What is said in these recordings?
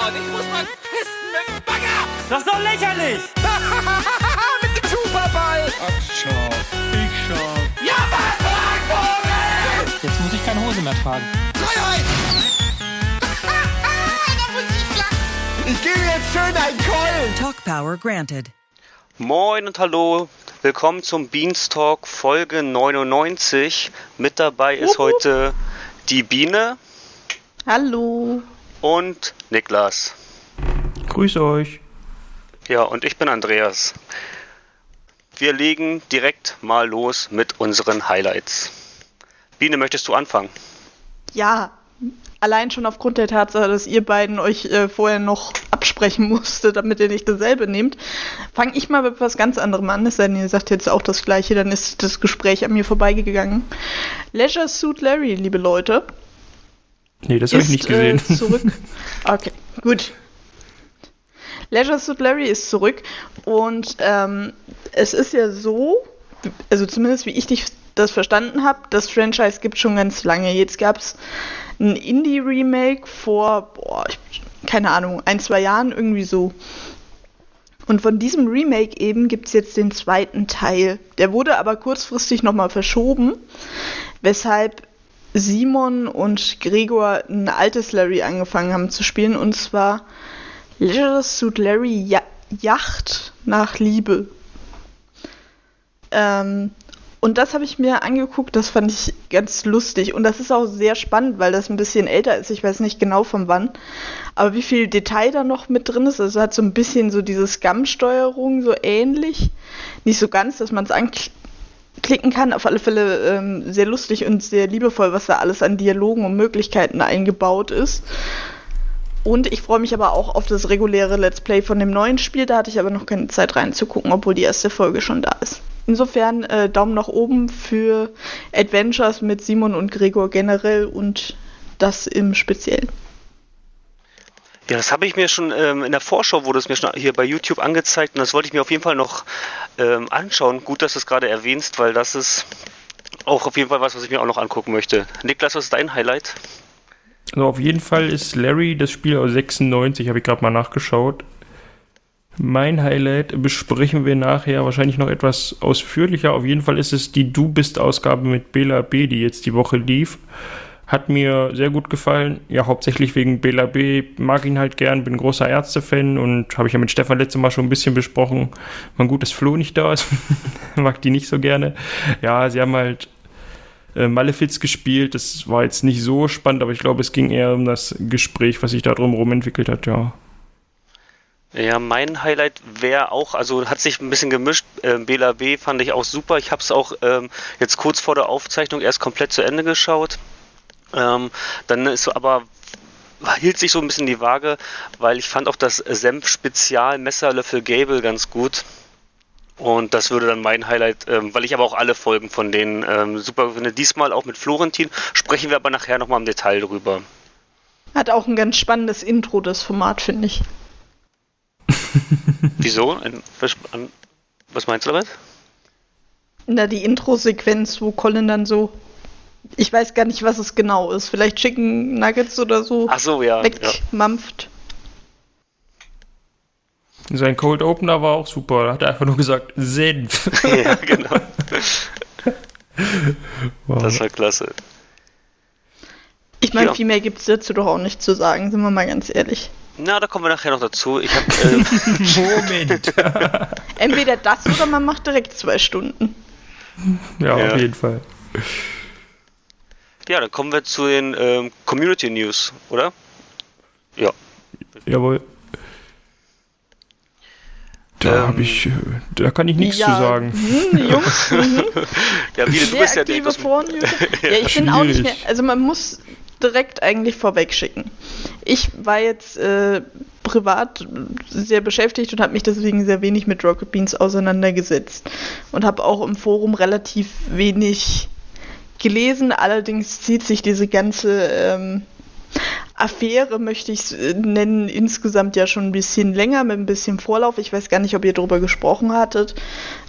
Gott, ich muss mal pissen mit dem Bagger! Das ist doch lächerlich! mit dem Superball! Ach, schau. Ich schau. Ja, was, Vogel! Jetzt muss ich keine Hose mehr tragen. Freiheit! da muss ich gebe jetzt schön einen Keulen! Talk Power granted. Moin und hallo, willkommen zum Beanstalk Folge 99. Mit dabei ist heute die Biene Hallo. Und Niklas. Grüß euch. Ja, und ich bin Andreas. Wir legen direkt mal los mit unseren Highlights. Biene, möchtest du anfangen? Ja, allein schon aufgrund der Tatsache, dass ihr beiden euch äh, vorher noch absprechen musstet, damit ihr nicht dasselbe nehmt, fange ich mal mit was ganz anderem an. Es sei denn, ihr sagt jetzt auch das Gleiche, dann ist das Gespräch an mir vorbeigegangen. Leisure Suit Larry, liebe Leute. Nee, das habe ich nicht gesehen. Äh, zurück. Okay, gut. Leisure Suit Larry ist zurück und ähm, es ist ja so, also zumindest wie ich dich das verstanden habe, das Franchise gibt schon ganz lange. Jetzt gab es ein Indie-Remake vor, boah, ich, keine Ahnung, ein, zwei Jahren irgendwie so. Und von diesem Remake eben gibt es jetzt den zweiten Teil. Der wurde aber kurzfristig nochmal verschoben, weshalb Simon und Gregor ein altes Larry angefangen haben zu spielen, und zwar Leisure Suit Larry Yacht nach Liebe. Ähm, und das habe ich mir angeguckt, das fand ich ganz lustig. Und das ist auch sehr spannend, weil das ein bisschen älter ist. Ich weiß nicht genau von wann. Aber wie viel Detail da noch mit drin ist, also hat so ein bisschen so diese Scam-Steuerung so ähnlich. Nicht so ganz, dass man es anklicken kann. Auf alle Fälle ähm, sehr lustig und sehr liebevoll, was da alles an Dialogen und Möglichkeiten eingebaut ist. Und ich freue mich aber auch auf das reguläre Let's Play von dem neuen Spiel. Da hatte ich aber noch keine Zeit reinzugucken, obwohl die erste Folge schon da ist. Insofern äh, Daumen nach oben für Adventures mit Simon und Gregor generell und das im Speziellen. Ja, das habe ich mir schon ähm, in der Vorschau, wurde es mir schon hier bei YouTube angezeigt und das wollte ich mir auf jeden Fall noch ähm, anschauen. Gut, dass du es gerade erwähnst, weil das ist auch auf jeden Fall was, was ich mir auch noch angucken möchte. Niklas, was ist dein Highlight? Also auf jeden Fall ist Larry das Spiel aus 96, habe ich gerade mal nachgeschaut. Mein Highlight besprechen wir nachher wahrscheinlich noch etwas ausführlicher. Auf jeden Fall ist es die Du bist Ausgabe mit Bela B, die jetzt die Woche lief. Hat mir sehr gut gefallen. Ja, hauptsächlich wegen Bela B. Mag ihn halt gern, bin großer Ärzte-Fan und habe ich ja mit Stefan letztes Mal schon ein bisschen besprochen. Man gut, dass Flo nicht da ist. Mag die nicht so gerne. Ja, sie haben halt äh, Malefiz gespielt. Das war jetzt nicht so spannend, aber ich glaube, es ging eher um das Gespräch, was sich da drumherum entwickelt hat, ja. Ja, mein Highlight wäre auch, also hat sich ein bisschen gemischt. Ähm, Bela B fand ich auch super. Ich habe es auch ähm, jetzt kurz vor der Aufzeichnung erst komplett zu Ende geschaut. Ähm, dann ist aber hielt sich so ein bisschen die Waage, weil ich fand auch das Senf-Spezial Messerlöffel Gable ganz gut. Und das würde dann mein Highlight, ähm, weil ich aber auch alle Folgen von denen ähm, super finde. Diesmal auch mit Florentin. Sprechen wir aber nachher nochmal im Detail drüber. Hat auch ein ganz spannendes Intro, das Format, finde ich. Wieso? Ein, was meinst du damit? Na, die Intro-Sequenz, wo Colin dann so. Ich weiß gar nicht, was es genau ist. Vielleicht Chicken Nuggets oder so Ach so, ja. ja. wegmampft. Sein Cold Opener war auch super. Da hat er einfach nur gesagt, Senf. ja, genau. Wow. Das war klasse. Ich meine, Ja. viel mehr gibt es dazu doch auch nicht zu sagen, sind wir mal ganz ehrlich. Na, da kommen wir nachher noch dazu. Ich habe ähm, Moment. Entweder das oder man macht direkt zwei Stunden. ja, Ja. auf jeden Fall. Ja, dann kommen wir zu den ähm, Community News, oder? Ja. Jawohl. Da Ähm, habe ich, äh, da kann ich nichts ja, zu sagen. Hm, Jungs, mhm. Ja, wie du sehr bist ja aktive der Foren-User. Ja, ich bin auch nicht mehr. Also man muss direkt eigentlich vorweg schicken. Ich war jetzt äh, privat sehr beschäftigt und habe mich deswegen sehr wenig mit Rocket Beans auseinandergesetzt und habe auch im Forum relativ wenig gelesen. Allerdings zieht sich diese ganze ähm, Affäre, möchte ich es nennen, insgesamt ja schon ein bisschen länger, mit ein bisschen Vorlauf. Ich weiß gar nicht, ob ihr darüber gesprochen hattet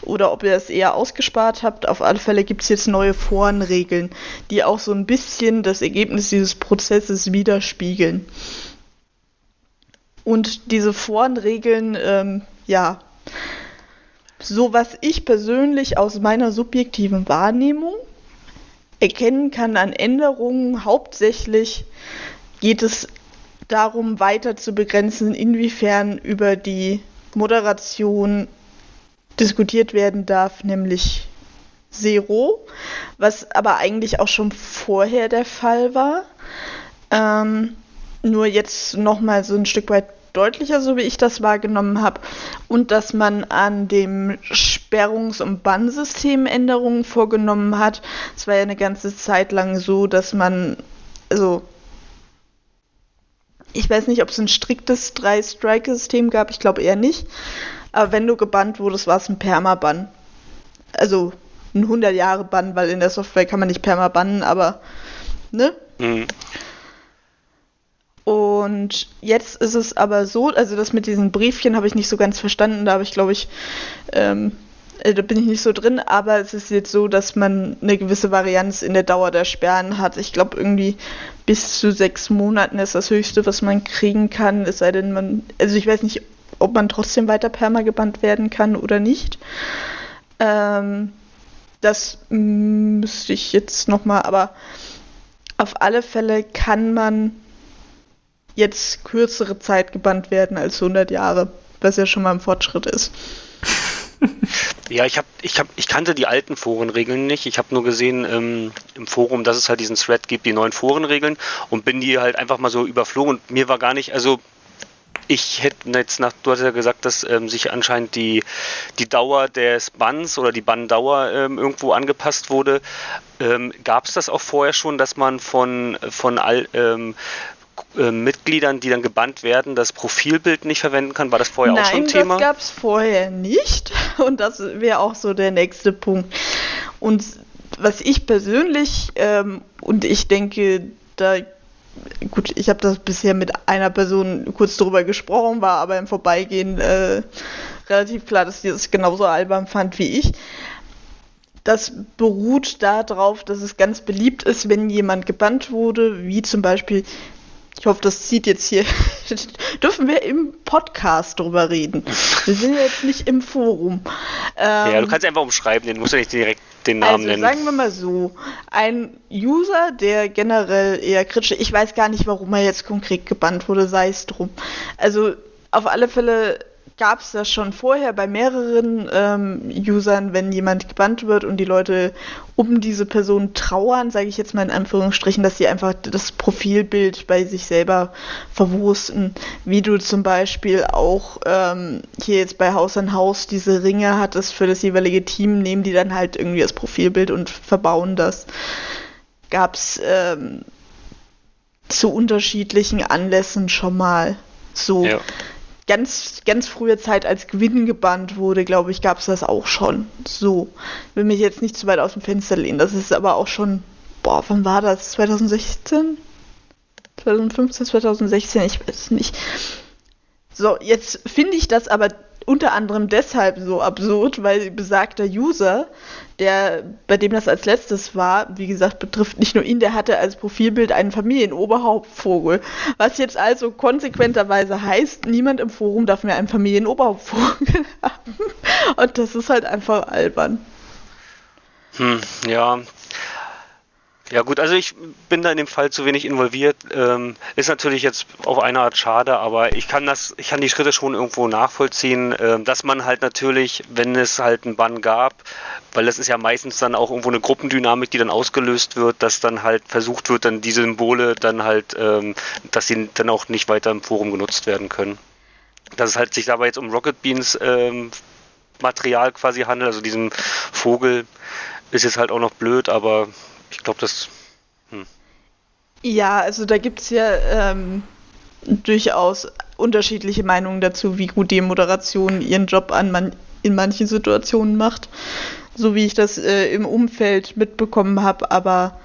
oder ob ihr es eher ausgespart habt. Auf alle Fälle gibt es jetzt neue Forenregeln, die auch so ein bisschen das Ergebnis dieses Prozesses widerspiegeln. Und diese Forenregeln, ähm, ja, so was ich persönlich aus meiner subjektiven Wahrnehmung erkennen kann an Änderungen, hauptsächlich geht es darum, weiter zu begrenzen, inwiefern über die Moderation diskutiert werden darf, nämlich Zero, was aber eigentlich auch schon vorher der Fall war. Ähm, nur jetzt nochmal so ein Stück weit deutlicher, so wie ich das wahrgenommen habe. Und dass man an dem Sperrungs- und Bannsystem Änderungen vorgenommen hat. Es war ja eine ganze Zeit lang so, dass man, also ich weiß nicht, ob es ein striktes Drei-Strike-System gab, ich glaube eher nicht. Aber wenn du gebannt wurdest, war es ein Permaban. Also ein 100 Jahre Bann, weil in der Software kann man nicht perma bannen, aber ne? Mhm. Und jetzt ist es aber so, also das mit diesen Briefchen habe ich nicht so ganz verstanden, da habe ich glaube ich, ähm, äh, da bin ich nicht so drin, aber es ist jetzt so, dass man eine gewisse Varianz in der Dauer der Sperren hat. Ich glaube irgendwie bis zu sechs Monaten ist das höchste, was man kriegen kann, es sei denn man, also ich weiß nicht, ob man trotzdem weiter perma gebannt werden kann oder nicht. Ähm, das müsste ich jetzt nochmal, aber auf alle Fälle kann man jetzt kürzere Zeit gebannt werden als 100 Jahre, was ja schon mal ein Fortschritt ist. Ja, ich habe, ich habe, ich kannte die alten Forenregeln nicht. Ich habe nur gesehen ähm, im Forum, dass es halt diesen Thread gibt, die neuen Forenregeln und bin die halt einfach mal so überflogen und mir war gar nicht, also ich hätte jetzt nach, du hast ja gesagt, dass ähm, sich anscheinend die, die Dauer des Banns oder die Banndauer ähm, irgendwo angepasst wurde. Ähm, Gab es das auch vorher schon, dass man von, von all, ähm, äh, Mitgliedern, die dann gebannt werden, das Profilbild nicht verwenden kann? War das vorher Nein, auch schon ein Thema? Nein, das gab es vorher nicht. Und das wäre auch so der nächste Punkt. Und was ich persönlich, ähm, und ich denke, da gut, ich habe das bisher mit einer Person kurz darüber gesprochen, war aber im Vorbeigehen äh, relativ klar, dass sie das genauso albern fand wie ich. Das beruht darauf, dass es ganz beliebt ist, wenn jemand gebannt wurde, wie zum Beispiel ich hoffe, das zieht jetzt hier. Dürfen wir im Podcast drüber reden? Wir sind ja jetzt nicht im Forum. Ähm, ja, du kannst einfach umschreiben, den musst du nicht direkt den Namen also, nennen. Sagen wir mal so: Ein User, der generell eher kritisch, ich weiß gar nicht, warum er jetzt konkret gebannt wurde, sei es drum. Also, auf alle Fälle gab es das schon vorher bei mehreren ähm, Usern, wenn jemand gebannt wird und die Leute um diese Person trauern, sage ich jetzt mal in Anführungsstrichen, dass sie einfach das Profilbild bei sich selber verwursten. Wie du zum Beispiel auch ähm, hier jetzt bei Haus an Haus diese Ringe hattest für das jeweilige Team, nehmen die dann halt irgendwie das Profilbild und verbauen das. Gab es ähm, zu unterschiedlichen Anlässen schon mal so. Ja ganz, ganz frühe Zeit als Gewinn gebannt wurde, glaube ich, gab es das auch schon. So. Will mich jetzt nicht zu weit aus dem Fenster lehnen. Das ist aber auch schon, boah, wann war das? 2016? 2015, 2016, ich weiß nicht. So, jetzt finde ich das aber unter anderem deshalb so absurd, weil besagter User, der, bei dem das als letztes war, wie gesagt, betrifft nicht nur ihn, der hatte als Profilbild einen Familienoberhauptvogel. Was jetzt also konsequenterweise heißt, niemand im Forum darf mehr einen Familienoberhauptvogel haben. Und das ist halt einfach albern. Hm, ja, ja gut, also ich bin da in dem Fall zu wenig involviert. Ähm, ist natürlich jetzt auf eine Art schade, aber ich kann das, ich kann die Schritte schon irgendwo nachvollziehen, äh, dass man halt natürlich, wenn es halt einen Bann gab, weil das ist ja meistens dann auch irgendwo eine Gruppendynamik, die dann ausgelöst wird, dass dann halt versucht wird, dann diese Symbole dann halt, ähm, dass sie dann auch nicht weiter im Forum genutzt werden können. Dass es halt sich dabei jetzt um Rocket Beans ähm, Material quasi handelt, also diesem Vogel, ist jetzt halt auch noch blöd, aber ich glaube, das. Hm. Ja, also da gibt es ja ähm, durchaus unterschiedliche Meinungen dazu, wie gut die Moderation ihren Job an man in manchen Situationen macht. So wie ich das äh, im Umfeld mitbekommen habe, aber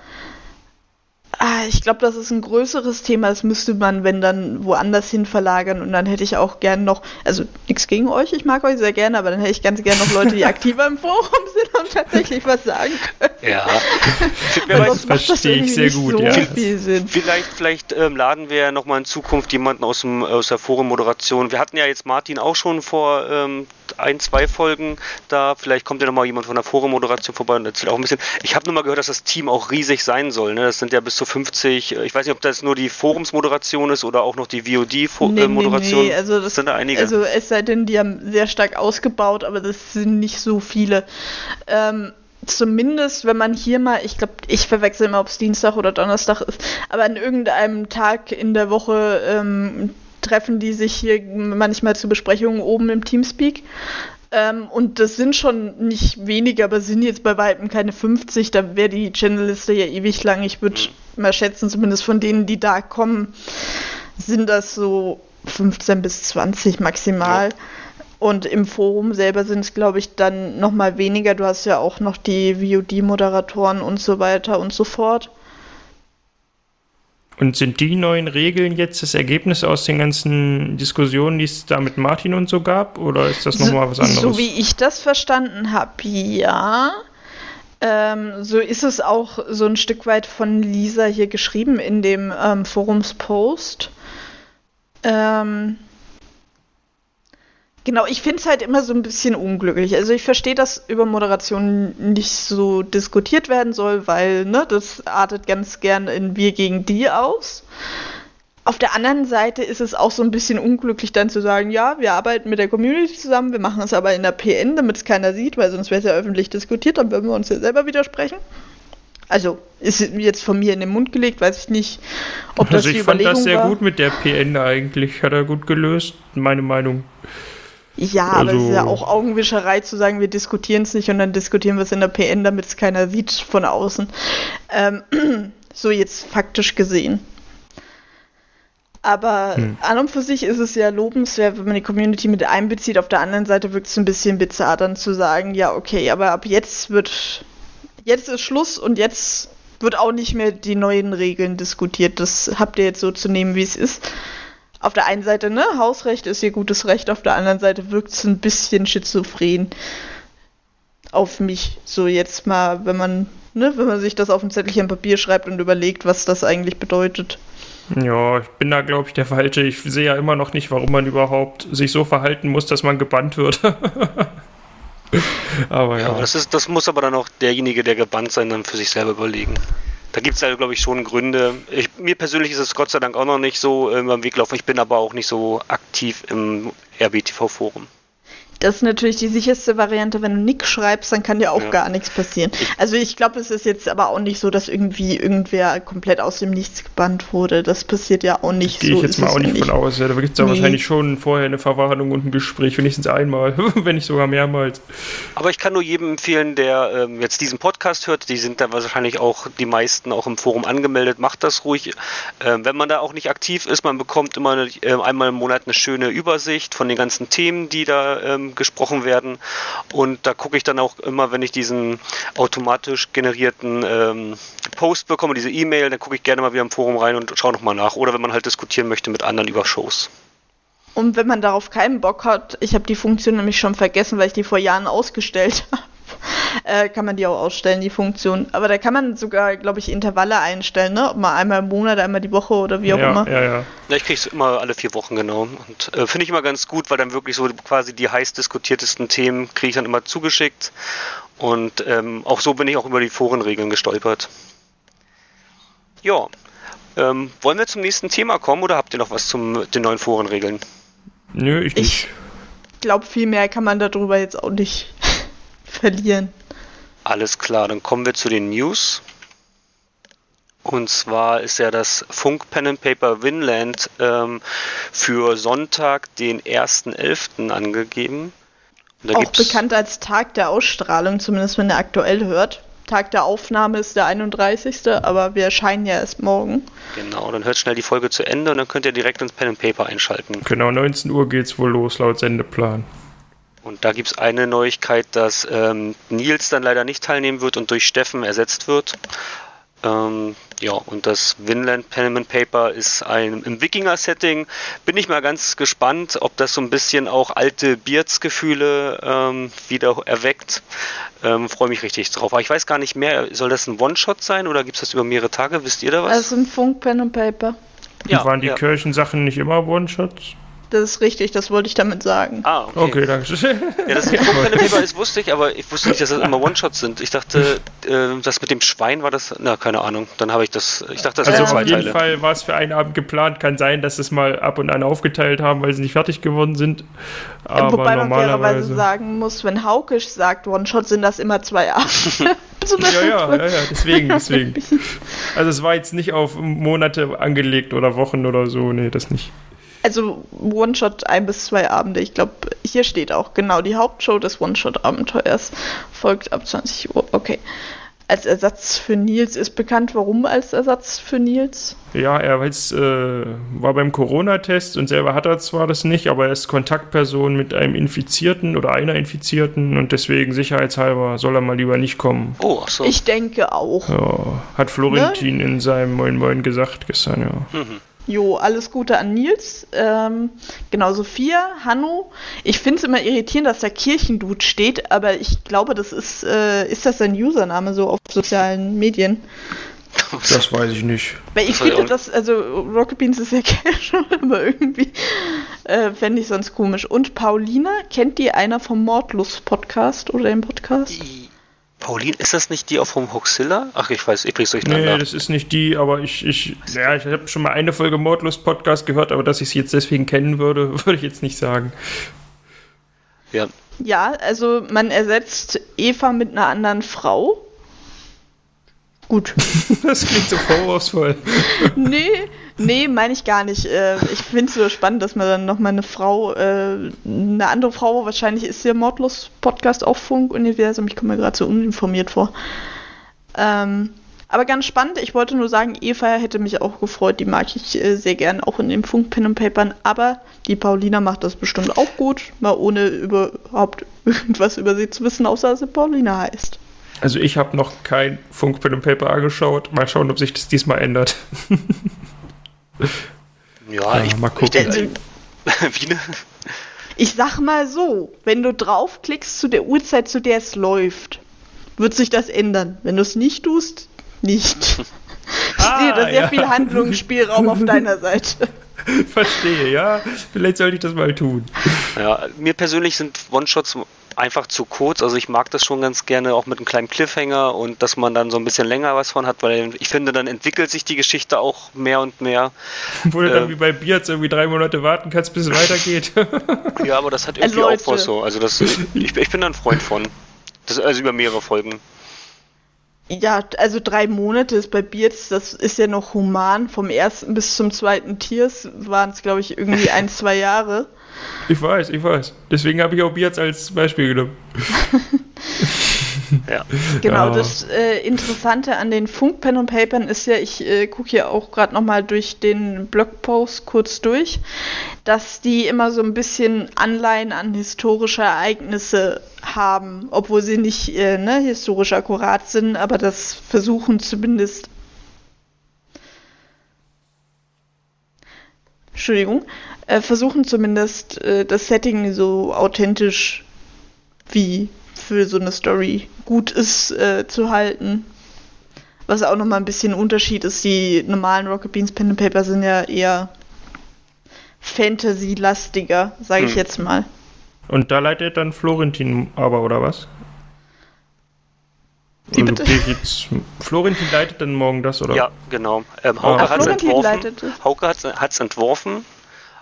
Ah, ich glaube, das ist ein größeres Thema. Das müsste man, wenn dann woanders hin verlagern. Und dann hätte ich auch gern noch, also nichts gegen euch, ich mag euch sehr gerne, aber dann hätte ich ganz gern noch Leute, die aktiver im Forum sind und tatsächlich was sagen können. Ja. Das verstehe ich irgendwie sehr gut, so ja. viel Sinn. Vielleicht, vielleicht ähm, laden wir nochmal in Zukunft jemanden aus, dem, aus der Forenmoderation. Wir hatten ja jetzt Martin auch schon vor ähm, ein, zwei Folgen da. Vielleicht kommt ja nochmal jemand von der Forenmoderation vorbei und erzählt auch ein bisschen. Ich habe nur mal gehört, dass das Team auch riesig sein soll. Ne? Das sind ja bis zu 50. Ich weiß nicht, ob das nur die Forumsmoderation ist oder auch noch die VOD-Moderation. Nee, nee, also das sind da einige. Also es sei denn, die haben sehr stark ausgebaut, aber das sind nicht so viele. Ähm, zumindest, wenn man hier mal, ich glaube, ich verwechsel immer, ob es Dienstag oder Donnerstag ist, aber an irgendeinem Tag in der Woche ähm, treffen die sich hier manchmal zu Besprechungen oben im Teamspeak. Ähm, und das sind schon nicht wenige, aber sind jetzt bei weitem keine 50. Da wäre die Channelliste ja ewig lang. Ich würde mal schätzen, zumindest von denen, die da kommen, sind das so 15 bis 20 maximal. Und im Forum selber sind es, glaube ich, dann noch mal weniger. Du hast ja auch noch die VOD-Moderatoren und so weiter und so fort. Und sind die neuen Regeln jetzt das Ergebnis aus den ganzen Diskussionen, die es da mit Martin und so gab? Oder ist das nochmal was anderes? So wie ich das verstanden habe, ja. Ähm, so ist es auch so ein Stück weit von Lisa hier geschrieben in dem ähm, Forumspost. Ähm, genau, ich finde es halt immer so ein bisschen unglücklich. Also ich verstehe, dass über Moderation nicht so diskutiert werden soll, weil ne, das artet ganz gern in wir gegen die aus. Auf der anderen Seite ist es auch so ein bisschen unglücklich, dann zu sagen, ja, wir arbeiten mit der Community zusammen, wir machen es aber in der PN, damit es keiner sieht, weil sonst wäre es ja öffentlich diskutiert, dann würden wir uns ja selber widersprechen. Also ist jetzt von mir in den Mund gelegt, weiß ich nicht, ob das also die ich fand Überlegung das sehr war. gut mit der PN eigentlich. Hat er gut gelöst, meine Meinung. Ja, aber es ist ja Also- auch Augenwischerei zu sagen, wir diskutieren es nicht und dann diskutieren wir es in der PN, damit es keiner sieht von außen. Ähm, so jetzt faktisch gesehen. Aber Hm. an und für sich ist es ja lobenswert, wenn man die Community mit einbezieht. Auf der anderen Seite wirkt es ein bisschen bizarr, dann zu sagen, ja, okay, aber ab jetzt wird, jetzt ist Schluss und jetzt wird auch nicht mehr die neuen Regeln diskutiert. Das habt ihr jetzt so zu nehmen, wie es ist. Auf der einen Seite, ne, Hausrecht ist ihr gutes Recht, auf der anderen Seite wirkt es ein bisschen schizophren auf mich. So jetzt mal, wenn man, ne, wenn man sich das auf ein Zettelchen Papier schreibt und überlegt, was das eigentlich bedeutet. Ja, ich bin da, glaube ich, der Falsche. Ich sehe ja immer noch nicht, warum man überhaupt sich so verhalten muss, dass man gebannt wird. aber Ja, ja. das, ist, das muss aber dann auch derjenige, der gebannt sein, dann für sich selber überlegen. Da gibt es ja, glaube ich, schon Gründe. Ich, mir persönlich ist es Gott sei Dank auch noch nicht so äh, beim Weglaufen. Ich bin aber auch nicht so aktiv im RBTV-Forum. Das ist natürlich die sicherste Variante, wenn du nix schreibst, dann kann dir auch Ja. gar nichts passieren. Also ich glaube, es ist jetzt aber auch nicht so, dass irgendwie irgendwer komplett aus dem Nichts gebannt wurde. Das passiert ja auch nicht. Gehe so ich jetzt ist mal auch nicht von aus. Ja, da gibt es ja Nee. wahrscheinlich schon vorher eine Verwarnung und ein Gespräch, wenigstens einmal, wenn nicht sogar mehrmals. Aber ich kann nur jedem empfehlen, der ähm, jetzt diesen Podcast hört, die sind da wahrscheinlich auch die meisten auch im Forum angemeldet, macht das ruhig. Ähm, wenn man da auch nicht aktiv ist, man bekommt immer eine, äh, einmal im Monat eine schöne Übersicht von den ganzen Themen, die da ähm, gesprochen werden. Und da gucke ich dann auch immer, wenn ich diesen automatisch generierten ähm, Post bekomme, diese E-Mail, dann gucke ich gerne mal wieder im Forum rein und schaue nochmal nach. Oder wenn man halt diskutieren möchte mit anderen über Shows. Und wenn man darauf keinen Bock hat, ich habe die Funktion nämlich schon vergessen, weil ich die vor Jahren ausgestellt habe, äh, kann man die auch ausstellen, die Funktion. Aber da kann man sogar, glaube ich, Intervalle einstellen, ne? Ob mal einmal im Monat, einmal die Woche oder wie auch ja, immer. ja, ja. Ja, ich kriege es immer alle vier Wochen genau. Und äh, finde ich immer ganz gut, weil dann wirklich so quasi die heiß diskutiertesten Themen kriege ich dann immer zugeschickt. Und ähm, auch so bin ich auch über die Forenregeln gestolpert. Ja. Ähm, wollen wir zum nächsten Thema kommen oder habt ihr noch was zum den neuen Forenregeln? Nö, ich nicht. Ich glaube, viel mehr kann man darüber jetzt auch nicht verlieren. Alles klar, dann kommen wir zu den News. Und zwar ist ja das Funk Pen and Paper Winland ähm, für Sonntag, den 1.11. angegeben. Und da auch gibt's- bekannt als Tag der Ausstrahlung, zumindest wenn er aktuell hört. Tag der Aufnahme ist der 31., aber wir erscheinen ja erst morgen. Genau, dann hört schnell die Folge zu Ende und dann könnt ihr direkt ins Pen and Paper einschalten. Genau, 19 Uhr geht's wohl los, laut Sendeplan. Und da gibt es eine Neuigkeit, dass ähm, Nils dann leider nicht teilnehmen wird und durch Steffen ersetzt wird. Ähm, ja, und das Vinland Pen and Paper ist ein im Wikinger-Setting. Bin ich mal ganz gespannt, ob das so ein bisschen auch alte Beards-Gefühle ähm, wieder erweckt. Ähm, Freue mich richtig drauf. Aber ich weiß gar nicht mehr, soll das ein One-Shot sein oder gibt es das über mehrere Tage? Wisst ihr da was? Also ein Funk Pen and Paper. ja, waren die ja. Kirchensachen nicht immer One-Shots? Das ist richtig, das wollte ich damit sagen. Ah, okay. Okay, danke schön. Ja, dass es Paper ist, wusste ich, aber ich wusste nicht, dass das immer One-Shots sind. Ich dachte, äh, das mit dem Schwein war das. Na, keine Ahnung. Dann habe ich das. Ich dachte, das Also auf zwei jeden Teile. Fall war es für einen Abend geplant. Kann sein, dass es mal ab und an aufgeteilt haben, weil sie nicht fertig geworden sind. Aber Wobei man fairerweise normalerweise. sagen muss, wenn Haukisch sagt One-Shot, sind das immer zwei Abende. Ja, ja, ja, ja, deswegen, deswegen. Also es war jetzt nicht auf Monate angelegt oder Wochen oder so, nee, das nicht. Also One-Shot ein bis zwei Abende. Ich glaube, hier steht auch genau, die Hauptshow des One-Shot-Abenteuers folgt ab 20 Uhr. Okay. Als Ersatz für Nils ist bekannt. Warum als Ersatz für Nils? Ja, er weiß, äh, war beim Corona-Test und selber hat er zwar das nicht, aber er ist Kontaktperson mit einem Infizierten oder einer Infizierten und deswegen sicherheitshalber soll er mal lieber nicht kommen. Oh, so. Ich denke auch. Ja, hat Florentin in seinem Moin Moin gesagt gestern, ja. Jo, alles Gute an Nils. Ähm, genau, Sophia, Hanno. Ich finde es immer irritierend, dass da Kirchendude steht, aber ich glaube, das ist, äh, ist das sein Username so auf sozialen Medien? Das weiß ich nicht. Weil ich finde das, also Rocket Beans ist ja casual, aber irgendwie äh, fände ich sonst komisch. Und Paulina, kennt die einer vom Mordlust-Podcast oder dem Podcast? Pauline, ist das nicht die auch vom Hoxilla? Ach, ich weiß, ich bring's Nee, durcheinander. das ist nicht die, aber ich, ich, ja, ich habe schon mal eine Folge Mordlust Podcast gehört, aber dass ich sie jetzt deswegen kennen würde, würde ich jetzt nicht sagen. ja. Ja, also man ersetzt Eva mit einer anderen Frau. Gut. Das klingt so vorwurfsvoll. nee, nee, meine ich gar nicht. Äh, ich finde es so spannend, dass man dann nochmal eine Frau, äh, eine andere Frau, wahrscheinlich ist der Mordlos-Podcast auch Funk-Universum, ich komme mir gerade so uninformiert vor. Ähm, aber ganz spannend, ich wollte nur sagen, Eva hätte mich auch gefreut, die mag ich äh, sehr gern, auch in den Funk-Pen und Papern, aber die Paulina macht das bestimmt auch gut, mal ohne überhaupt irgendwas über sie zu wissen, außer dass sie Paulina heißt. Also ich habe noch kein Funk Pen and Paper angeschaut. Mal schauen, ob sich das diesmal ändert. Ja, Ja, ich mal gucken. Also, Wie ne? Ich sag mal so, wenn du draufklickst zu der Uhrzeit, zu der es läuft, wird sich das ändern. Wenn du es nicht tust, nicht. Ich Ah, sehe da sehr ja. viel Handlungsspielraum auf deiner Seite. Verstehe, ja. Vielleicht sollte ich das mal tun. Ja, mir persönlich sind One-Shots einfach zu kurz. Also ich mag das schon ganz gerne, auch mit einem kleinen Cliffhanger und dass man dann so ein bisschen länger was von hat, weil ich finde, dann entwickelt sich die Geschichte auch mehr und mehr. Wo du Äh. dann wie bei Beards irgendwie drei Monate warten kannst, bis es weitergeht. Ja, aber das hat irgendwie Leute. auch was so. Also das, ich, ich bin da ein Freund von. Das, also über mehrere Folgen. Ja, also drei Monate ist bei Beards, das ist ja noch human. Vom ersten bis zum zweiten Tiers waren es, glaube ich, irgendwie ein, zwei Jahre. Ich weiß, ich weiß. Deswegen habe ich auch Beards als Beispiel genommen. Ja. Genau, Ja. das äh, Interessante an den Funk-Pen und Papern ist ja, ich äh, gucke hier auch gerade nochmal durch den Blogpost kurz durch, dass die immer so ein bisschen Anleihen an historische Ereignisse haben, obwohl sie nicht äh, ne, historisch akkurat sind, aber das versuchen zumindest. Entschuldigung, äh, versuchen zumindest äh, das Setting so authentisch wie für so eine Story gut ist äh, zu halten. Was auch nochmal ein bisschen Unterschied ist, die normalen Rocket Beans Pen and Paper sind ja eher Fantasy-lastiger, sage ich Hm. jetzt mal. Und da leitet dann Florentin aber, oder was? Wie bitte? jetzt, Florentin leitet dann morgen das, oder? Ja, genau. Ähm, Hauke Ah, hat es Florentin entworfen. Hauke hat es entworfen,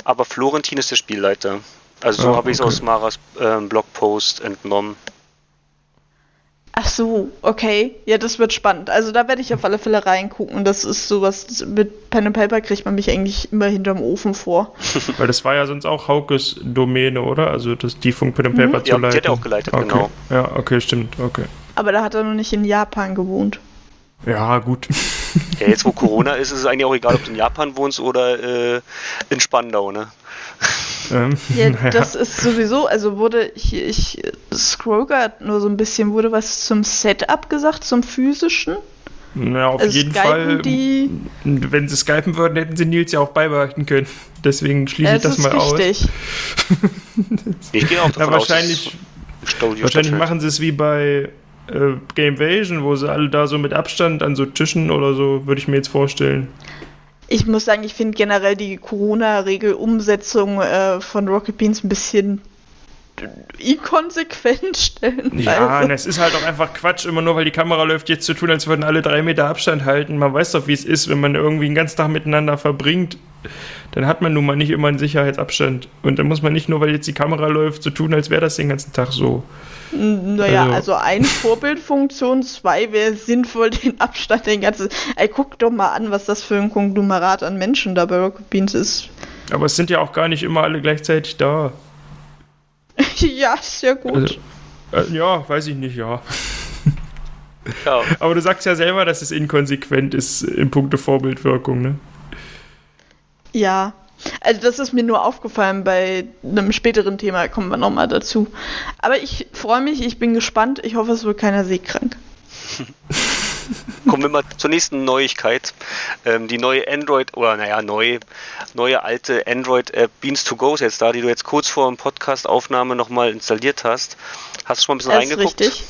aber Florentin ist der Spielleiter. Also so Ah, habe ich es okay. aus Maras ähm, Blogpost entnommen. Ach so, okay. Ja, das wird spannend. Also da werde ich auf alle Fälle reingucken. Das ist sowas, mit Pen and Paper kriegt man mich eigentlich immer hinterm Ofen vor. Weil das war ja sonst auch Haukes Domäne, oder? Also das, die Funk Pen and Paper zu Ja, die leiten. hat er auch geleitet, okay. genau. Ja, okay, stimmt, okay. Aber da hat er noch nicht in Japan gewohnt. Ja, gut. Ja, jetzt wo Corona ist, ist es eigentlich auch egal, ob du in Japan wohnst oder äh, in Spandau, ne? ähm, Ja, naja. das ist sowieso, also wurde ich, ich scroll grad nur so ein bisschen, wurde was zum Setup gesagt, zum physischen? Na, auf Also jeden skypen Fall. die- Wenn sie skypen würden, hätten sie Nils ja auch beibehalten können. Deswegen schließe ich Das das ist mal aus. richtig. Ich gehe auch davon Na, aus, wahrscheinlich, Studio wahrscheinlich machen sie es wie bei äh, Gamevasion, wo sie alle da so mit Abstand an so Tischen oder so, würde ich mir jetzt vorstellen. Ich muss sagen, ich finde generell die Corona-Regel-Umsetzung äh, von Rocket Beans ein bisschen inkonsequent stellen. Ja, und es ist halt auch einfach Quatsch, immer nur weil die Kamera läuft, jetzt zu tun, als würden alle drei Meter Abstand halten. Man weiß doch, wie es ist, wenn man irgendwie den ganzen Tag miteinander verbringt. Dann hat man nun mal nicht immer einen Sicherheitsabstand. Und dann muss man nicht nur, weil jetzt die Kamera läuft, so tun, als wäre das den ganzen Tag so. Naja, Also- also, ein Vorbildfunktion, zwei wäre sinnvoll, den Abstand, den ganzen. Ey, guck doch mal an, was das für ein Konglomerat an Menschen da bei Rocket Beans ist. Aber es sind ja auch gar nicht immer alle gleichzeitig da. ja, ist ja gut. Also, äh, ja, weiß ich nicht, ja. Ja, Aber du sagst ja selber, dass es inkonsequent ist in puncto Vorbildwirkung, ne? Ja. Also das ist mir nur aufgefallen bei einem späteren Thema, kommen wir nochmal dazu. Aber ich freue mich, ich bin gespannt, ich hoffe, es wird keiner seekrank. kommen wir mal zur nächsten Neuigkeit. Ähm, die neue Android, oder naja, neue, neue alte Android-App Beans to Go ist jetzt da, die du jetzt kurz vor dem Podcast-Aufnahme nochmal installiert hast. Hast du schon mal ein bisschen Das ist reingeguckt? richtig.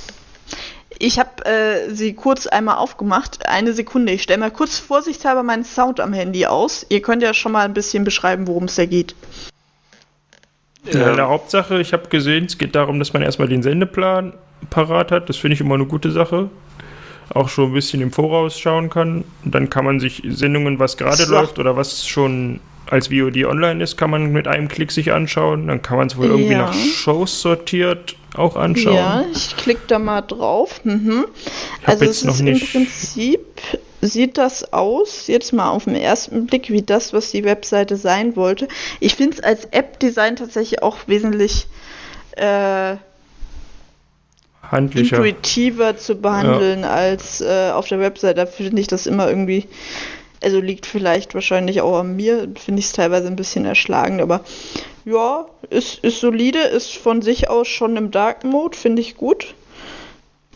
Ich habe äh, sie kurz einmal aufgemacht. Eine Sekunde. Ich stelle mal kurz vorsichtshalber meinen Sound am Handy aus. Ihr könnt ja schon mal ein bisschen beschreiben, worum es da geht. Ja, in der Hauptsache, ich habe gesehen, es geht darum, dass man erstmal den Sendeplan parat hat. Das finde ich immer eine gute Sache. Auch schon ein bisschen im Voraus schauen kann. Und dann kann man sich Sendungen, was gerade So. läuft oder was schon als VOD online ist, kann man mit einem Klick sich anschauen. Dann kann man es wohl irgendwie Ja. nach Shows sortiert auch anschauen. Ja, ich klicke da mal drauf. Mhm. Also es ist im Prinzip, sieht das aus, jetzt mal auf den ersten Blick, wie das, was die Webseite sein wollte. Ich finde es als App-Design tatsächlich auch wesentlich äh, Handlicher. intuitiver zu behandeln als äh, auf der Website. Da finde ich das immer irgendwie, also liegt vielleicht wahrscheinlich auch an mir, finde ich es teilweise ein bisschen erschlagend, aber ja, ist, ist solide, ist von sich aus schon im Dark Mode, finde ich gut.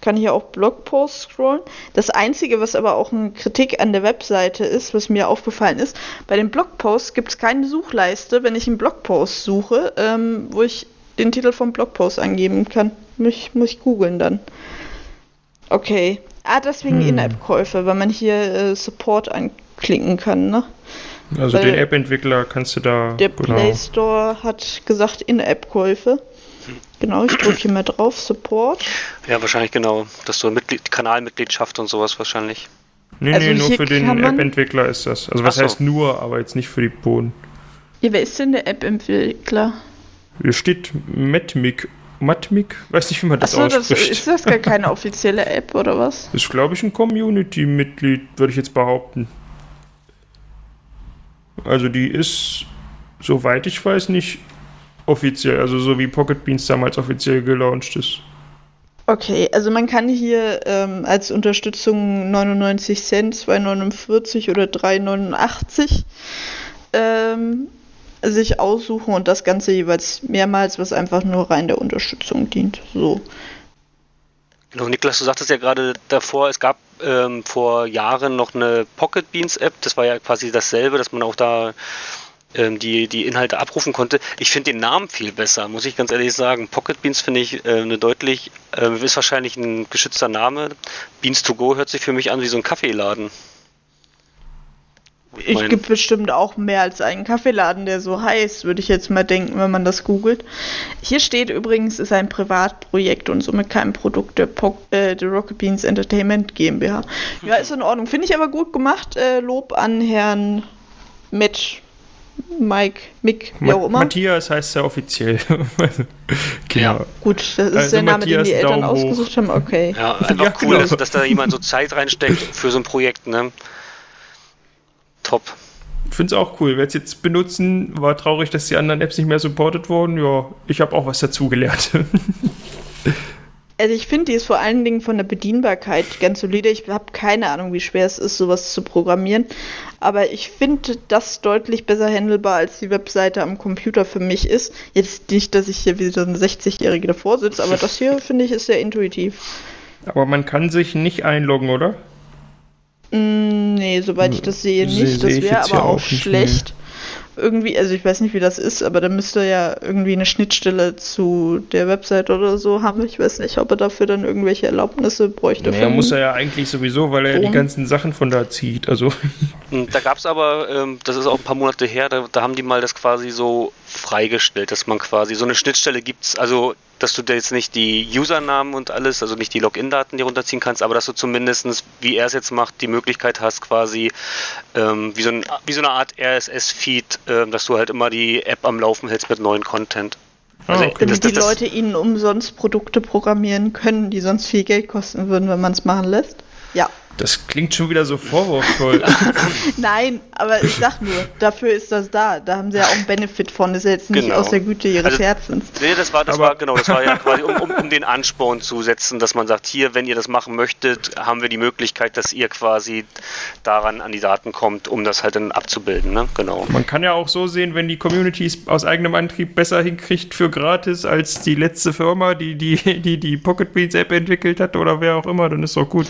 Kann hier auch Blogposts scrollen. Das Einzige, was aber auch eine Kritik an der Webseite ist, was mir aufgefallen ist, bei den Blogposts gibt es keine Suchleiste, wenn ich einen Blogpost suche, ähm, wo ich den Titel vom Blogpost angeben kann. Muss ich, muss ich googeln dann. Okay. Ah, deswegen Hm. In-App-Käufe, weil man hier äh, Support anklicken kann, ne? Also weil- den App-Entwickler kannst du da. Der genau. Play Store hat gesagt In-App-Käufe. Genau, ich drücke hier mal drauf, Support. ja, wahrscheinlich genau. Dass du Mitglied, Kanalmitgliedschaft und sowas wahrscheinlich. Nee, Also nee, nur für den App-Entwickler ist das. Also was so. heißt nur, aber jetzt nicht für die Boden. Ja, wer ist denn der App-Entwickler? Hier steht Matmic. Matmic? Weiß nicht, wie man das Achso, das, ausspricht. ist das gar keine offizielle App oder was? ist, glaube ich, ein Community-Mitglied, würde ich jetzt behaupten. Also die ist, soweit ich weiß, nicht offiziell, also so wie Pocket Beans damals offiziell gelauncht ist. Okay, also man kann hier ähm, als Unterstützung 99 Cent, 2,49 oder 3,89 ähm, sich aussuchen und das Ganze jeweils mehrmals, was einfach nur rein der Unterstützung dient. So. Genau, Niklas, du sagtest ja gerade davor, es gab ähm, vor Jahren noch eine Pocket Beans App. Das war ja quasi dasselbe, dass man auch da ähm, die, die Inhalte abrufen konnte. Ich finde den Namen viel besser, muss ich ganz ehrlich sagen. Pocket Beans finde ich äh, eine deutlich, äh, ist wahrscheinlich ein geschützter Name. Beans to go hört sich für mich an wie so ein Kaffeeladen. Es mein- gibt bestimmt auch mehr als einen Kaffeeladen, der so heißt, würde ich jetzt mal denken, wenn man das googelt. Hier steht übrigens, ist ein Privatprojekt und somit kein Produkt der, Po- äh, der Rocket Beans Entertainment GmbH. Ja, ist in Ordnung. Finde ich aber gut gemacht. Äh, Lob an Herrn Matt, Mike, Mick, wie auch immer. Matthias heißt ja offiziell. genau. Gut, das ist Also der Name, den Matthias, die Eltern Daumen hoch. ausgesucht haben. Okay. Ja, einfach Ja, cool, genau. dass, dass da jemand so Zeit reinsteckt für so ein Projekt, ne? Top. Ich finde es auch cool. Werde es jetzt benutzen. War traurig, dass die anderen Apps nicht mehr supported wurden. Ja, ich habe auch was dazugelernt. Also ich finde, die ist vor allen Dingen von der Bedienbarkeit ganz solide. Ich habe keine Ahnung, wie schwer es ist, sowas zu programmieren. Aber ich finde das deutlich besser handelbar, als die Webseite am Computer für mich ist. Jetzt nicht, dass ich hier wie so ein 60-Jähriger davor sitze, aber das hier, finde ich, ist sehr intuitiv. Aber man kann sich nicht einloggen, oder? Mm, nee, soweit ich das sehe, Seh- nicht. seh Das wäre aber ja auch, schlecht. Irgendwie, also ich weiß nicht, wie das ist, aber da müsste er ja irgendwie eine Schnittstelle zu der Website oder so haben. Ich weiß nicht, ob er dafür dann irgendwelche Erlaubnisse bräuchte. Naja, muss er ja eigentlich sowieso, weil er ja die ganzen Sachen von da zieht. Also, Und Da gab es aber, ähm, das ist auch ein paar Monate her, da, da haben die mal das quasi so freigestellt, dass man quasi so eine Schnittstelle gibt, also dass du da jetzt nicht die Usernamen und alles, also nicht die Login-Daten dir runterziehen kannst, aber dass du zumindestens, wie er es jetzt macht, die Möglichkeit hast, quasi ähm, wie, so ein, wie so eine Art RSS-Feed, ähm, dass du halt immer die App am Laufen hältst mit neuen Content. Also, Ah, okay. Damit das- das- die das- Leute ihnen umsonst Produkte programmieren können, die sonst viel Geld kosten würden, wenn man es machen lässt. Ja. Das klingt schon wieder so vorwurfsvoll. Nein, aber ich sag nur, dafür ist das da. Da haben sie ja auch einen Benefit von. Das ist jetzt nicht Genau. aus der Güte ihres Also- Herzens. Nee, das war, das Aber- war, genau, das war ja quasi, um, um, um den Ansporn zu setzen, dass man sagt, hier, wenn ihr das machen möchtet, haben wir die Möglichkeit, dass ihr quasi daran an die Daten kommt, um das halt dann abzubilden, ne? Genau. Man kann ja auch so sehen, wenn die Community es aus eigenem Antrieb besser hinkriegt für gratis als die letzte Firma, die die, die, die Pocket Beans App entwickelt hat oder wer auch immer, dann ist doch gut.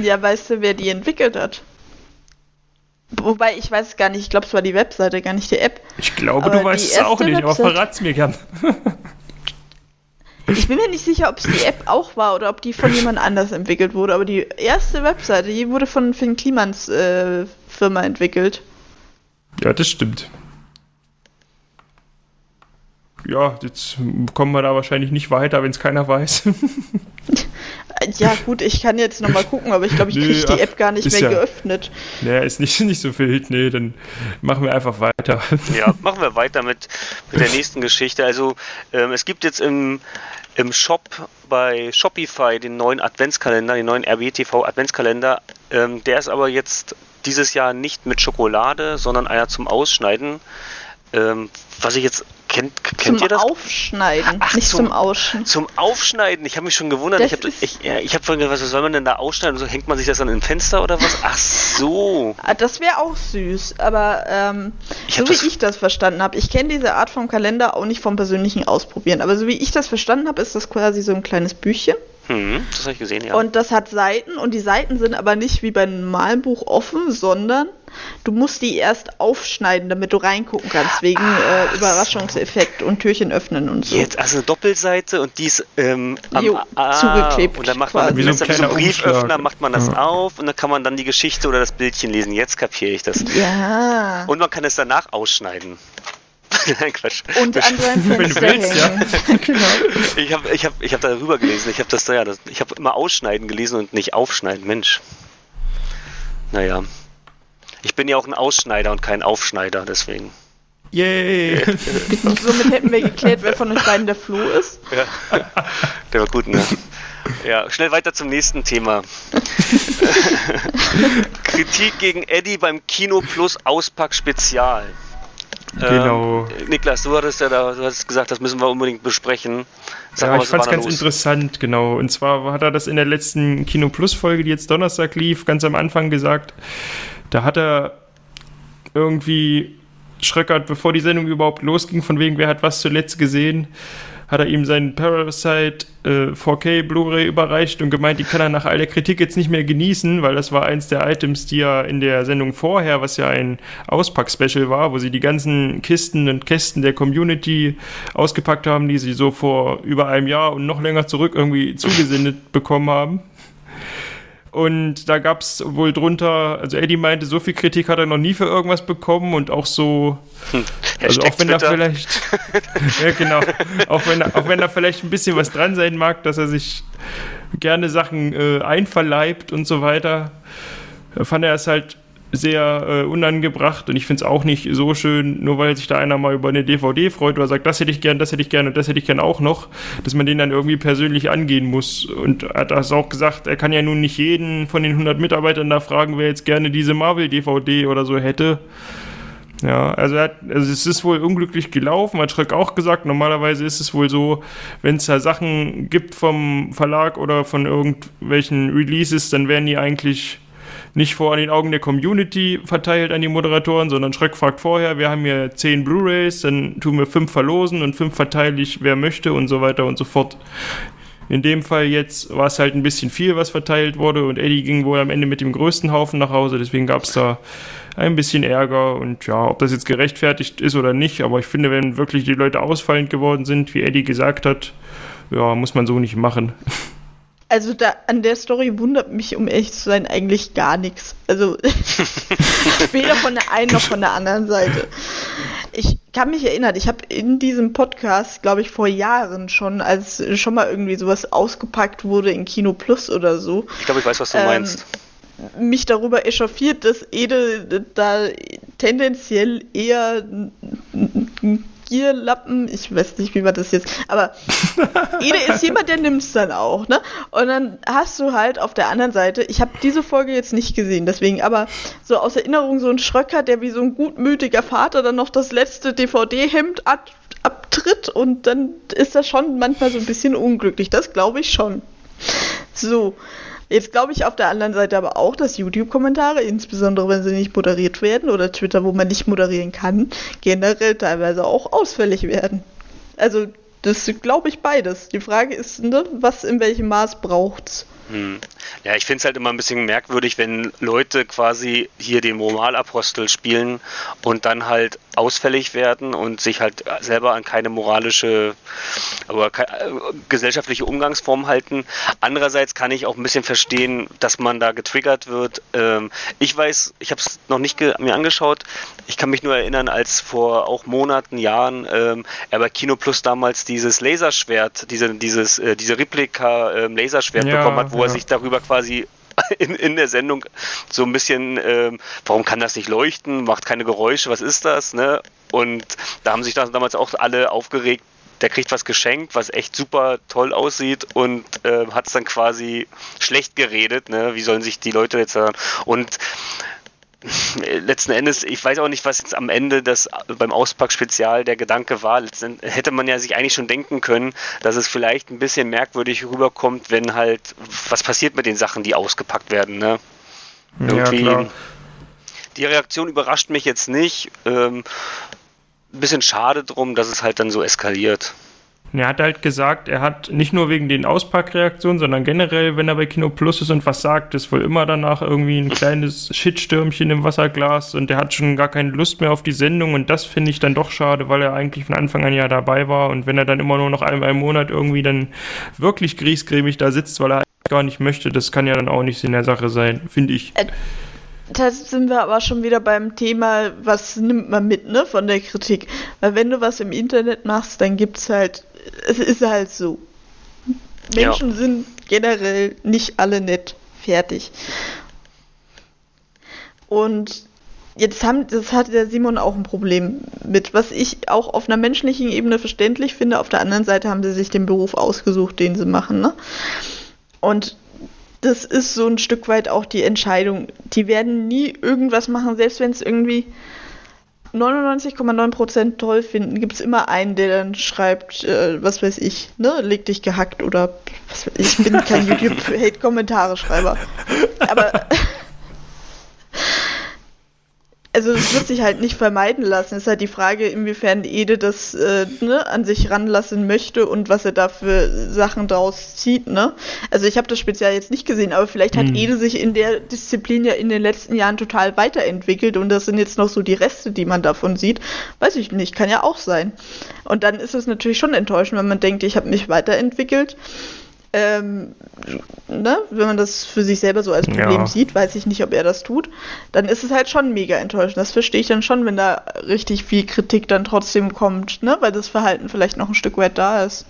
Ja, weißt du, wer die entwickelt hat? Wobei, ich weiß es gar nicht. Ich glaube, es war die Webseite, gar nicht die App. Ich glaube, Aber du weißt es auch nicht, aber Website- verrat's mir gern. Ich bin mir nicht sicher, ob es die App auch war oder ob die von jemand anders entwickelt wurde. Aber die erste Webseite, die wurde von Finn Klimans äh, Firma entwickelt. Ja, das stimmt. Ja, jetzt kommen wir da wahrscheinlich nicht weiter, wenn es keiner weiß. Ja, gut, ich kann jetzt nochmal gucken, aber ich glaube, ich Nö, kriege die App gar nicht mehr ja- geöffnet. naja, ist nicht, nicht so wild. Nee, dann machen wir einfach weiter. Ja, machen wir weiter mit, mit der nächsten Geschichte. Also, ähm, es gibt jetzt im, im Shop bei Shopify den neuen Adventskalender, den neuen RBTV Adventskalender. Ähm, der ist aber jetzt dieses Jahr nicht mit Schokolade, sondern einer zum Ausschneiden. Ähm, was ich jetzt kennt, kennt zum ihr das? Aufschneiden, Ach, nicht zum- zum, Ausschneiden. Zum Aufschneiden. Ich habe mich schon gewundert. Das ich habe ich, ja, ich hab vorhin gedacht, was soll man denn da ausschneiden? So hängt man sich das dann im Fenster oder was? Ach so. Ah, Das wäre auch süß, aber ähm, so wie ich das verstanden habe, ich kenne diese Art vom Kalender auch nicht vom persönlichen Ausprobieren, aber so wie ich das verstanden habe, ist das quasi so ein kleines Büchchen Hm, das habe ich gesehen, ja. und das hat Seiten und die Seiten sind aber nicht wie bei einem normalen Buch offen, sondern du musst die erst aufschneiden, damit du reingucken kannst, wegen äh, Überraschungseffekt und Türchen öffnen und so. Jetzt also eine Doppelseite und die ist ähm, am Jo, zugeklebt Und dann macht man Wie so ein wie so ein kleiner Brieföffner, Umschlag. macht man das Ja. auf und dann kann man dann die Geschichte oder das Bildchen lesen. Jetzt kapiere ich das. Ja. Und man kann es danach ausschneiden. Nein, Quatsch. Und an seinem Wenn du Fenster willst, ja. genau. Ich habe ich hab, ich hab darüber gelesen. Ich habe das da ja, das, ich habe immer ausschneiden gelesen und nicht aufschneiden. Mensch. Naja. Ich bin ja auch ein Ausschneider und kein Aufschneider, deswegen. Yay! Somit hätten wir geklärt, wer von euch beiden der Flo ist. Ja. Der war gut, ne? Ja, schnell weiter zum nächsten Thema. Kritik gegen Eddie beim Kino Plus Auspack Spezial. Genau. Ähm, Niklas, du hattest ja da, du hast gesagt, das müssen wir unbedingt besprechen. Sag ja, mal, ich fand es ganz los? interessant, genau. Und zwar hat er das in der letzten Kino Plus Folge, die jetzt Donnerstag lief, ganz am Anfang gesagt. Da hat er irgendwie Schröckert, bevor die Sendung überhaupt losging, von wegen, wer hat was zuletzt gesehen, hat er ihm seinen Parasite äh, 4K Blu-ray überreicht und gemeint, die kann er nach all der Kritik jetzt nicht mehr genießen, weil das war eins der Items, die ja in der Sendung vorher, was ja ein Auspack-Special war, wo sie die ganzen Kisten und Kästen der Community ausgepackt haben, die sie so vor über einem Jahr und noch länger zurück irgendwie zugesendet bekommen haben. Und da gab es wohl drunter, also Eddie meinte, so viel Kritik hat er noch nie für irgendwas bekommen und auch so, also Hashtag auch wenn da Twitter. vielleicht, ja genau, auch wenn, auch wenn da vielleicht ein bisschen was dran sein mag, dass er sich gerne Sachen äh, einverleibt und so weiter, fand er es halt sehr äh, unangebracht und ich finde es auch nicht so schön, nur weil sich da einer mal über eine DVD freut oder sagt, das hätte ich gern, das hätte ich gern und das hätte ich gern auch noch, dass man den dann irgendwie persönlich angehen muss. Und er hat das auch gesagt, er kann ja nun nicht jeden von den 100 Mitarbeitern da fragen, wer jetzt gerne diese Marvel-DVD oder so hätte. Ja, also, er hat, also es ist wohl unglücklich gelaufen, hat Schröck auch gesagt. Normalerweise ist es wohl so, wenn es da Sachen gibt vom Verlag oder von irgendwelchen Releases, dann werden die eigentlich nicht vor den Augen der Community verteilt an die Moderatoren, sondern Schröck fragt vorher, wir haben hier zehn Blu-Rays, dann tun wir fünf verlosen und fünf verteile ich, wer möchte und so weiter und so fort. In dem Fall jetzt war es halt ein bisschen viel, was verteilt wurde und Eddie ging wohl am Ende mit dem größten Haufen nach Hause, deswegen gab es da ein bisschen Ärger und ja, ob das jetzt gerechtfertigt ist oder nicht, aber ich finde, wenn wirklich die Leute ausfallend geworden sind, wie Eddie gesagt hat, ja, muss man so nicht machen. Also da an der Story wundert mich, um ehrlich zu sein, eigentlich gar nichts. Also weder von der einen noch von der anderen Seite. Ich kann mich erinnern, ich habe in diesem Podcast, glaube ich, vor Jahren schon, als schon mal irgendwie sowas ausgepackt wurde in Kino Plus oder so. Ich glaube, ich weiß, was du ähm, meinst mich darüber echauffiert, dass Ede da tendenziell eher Gierlappen, ich weiß nicht, wie man das jetzt, aber Ede ist jemand, der nimmt es dann auch, ne? Und dann hast du halt auf der anderen Seite, ich habe diese Folge jetzt nicht gesehen, deswegen, aber so aus Erinnerung so ein Schröcker, der wie so ein gutmütiger Vater dann noch das letzte DVD-Hemd ab abtritt und dann ist das schon manchmal so ein bisschen unglücklich, das glaube ich schon. So, Jetzt glaube ich auf der anderen Seite aber auch, dass YouTube-Kommentare, insbesondere wenn sie nicht moderiert werden oder Twitter, wo man nicht moderieren kann, generell teilweise auch ausfällig werden. Also das glaube ich beides. Die Frage ist, ne, was in welchem Maß braucht's? Hm. Ja, ich finde es halt immer ein bisschen merkwürdig, wenn Leute quasi hier den Moralapostel spielen und dann halt ausfällig werden und sich halt selber an keine moralische oder äh, gesellschaftliche Umgangsform halten. Andererseits kann ich auch ein bisschen verstehen, dass man da getriggert wird. Ähm, ich weiß, ich habe es noch nicht mir angeschaut. Ich kann mich nur erinnern, als vor auch Monaten, Jahren ähm, er bei Kino Plus damals dieses Laserschwert, diese, dieses, äh, diese Replika äh, Laserschwert ja, bekommen hat, wo ja. er sich darüber quasi in, in der Sendung so ein bisschen, ähm, warum kann das nicht leuchten, macht keine Geräusche, was ist das, ne? Und da haben sich das damals auch alle aufgeregt, der kriegt was geschenkt, was echt super toll aussieht und äh, hat es dann quasi schlecht geredet, ne? Wie sollen sich die Leute jetzt sagen? Und letzten Endes, ich weiß auch nicht, was jetzt am Ende das beim Auspack-Spezial der Gedanke war. Letzten hätte man ja sich eigentlich schon denken können, dass es vielleicht ein bisschen merkwürdig rüberkommt, wenn halt, was passiert mit den Sachen, die ausgepackt werden, ne? Irgendwie. Ja, die Reaktion überrascht mich jetzt nicht. Ähm, ein bisschen schade drum, dass es halt dann so eskaliert. Er hat halt gesagt, er hat nicht nur wegen den Auspackreaktionen, sondern generell, wenn er bei Kino Plus ist und was sagt, ist wohl immer danach irgendwie ein kleines Shitstürmchen im Wasserglas und er hat schon gar keine Lust mehr auf die Sendung und das finde ich dann doch schade, weil er eigentlich von Anfang an ja dabei war und wenn er dann immer nur noch einmal im Monat irgendwie dann wirklich griesgrämig da sitzt, weil er gar nicht möchte, das kann ja dann auch nicht Sinn der Sache sein, finde ich. Äh, da sind wir aber schon wieder beim Thema, was nimmt man mit, ne, von der Kritik. Weil wenn du was im Internet machst, dann gibt es halt es ist halt so. Menschen ja. sind generell nicht alle nett. Fertig. Und jetzt haben, das hat der Simon auch ein Problem mit, was ich auch auf einer menschlichen Ebene verständlich finde. Auf der anderen Seite haben sie sich den Beruf ausgesucht, den sie machen, ne? Und das ist so ein Stück weit auch die Entscheidung. Die werden nie irgendwas machen, selbst wenn es irgendwie 99,9% toll finden, gibt es immer einen, der dann schreibt, äh, was weiß ich, ne, leg dich gehackt oder was weiß ich, ich bin kein YouTube-Hate-Kommentare-Schreiber. Aber also es wird sich halt nicht vermeiden lassen. Es ist halt die Frage, inwiefern Ede das äh, ne, an sich ranlassen möchte und was er da für Sachen draus zieht. Ne? Also ich habe das speziell jetzt nicht gesehen, aber vielleicht hat hm. Ede sich in der Disziplin ja in den letzten Jahren total weiterentwickelt und das sind jetzt noch so die Reste, die man davon sieht. Weiß ich nicht, kann ja auch sein. Und dann ist es natürlich schon enttäuschend, wenn man denkt, ich habe mich weiterentwickelt ähm, ne, wenn man das für sich selber so als Problem ja. sieht, weiß ich nicht, ob er das tut, dann ist es halt schon mega enttäuschend. Das verstehe ich dann schon, wenn da richtig viel Kritik dann trotzdem kommt, ne, weil das Verhalten vielleicht noch ein Stück weit da ist.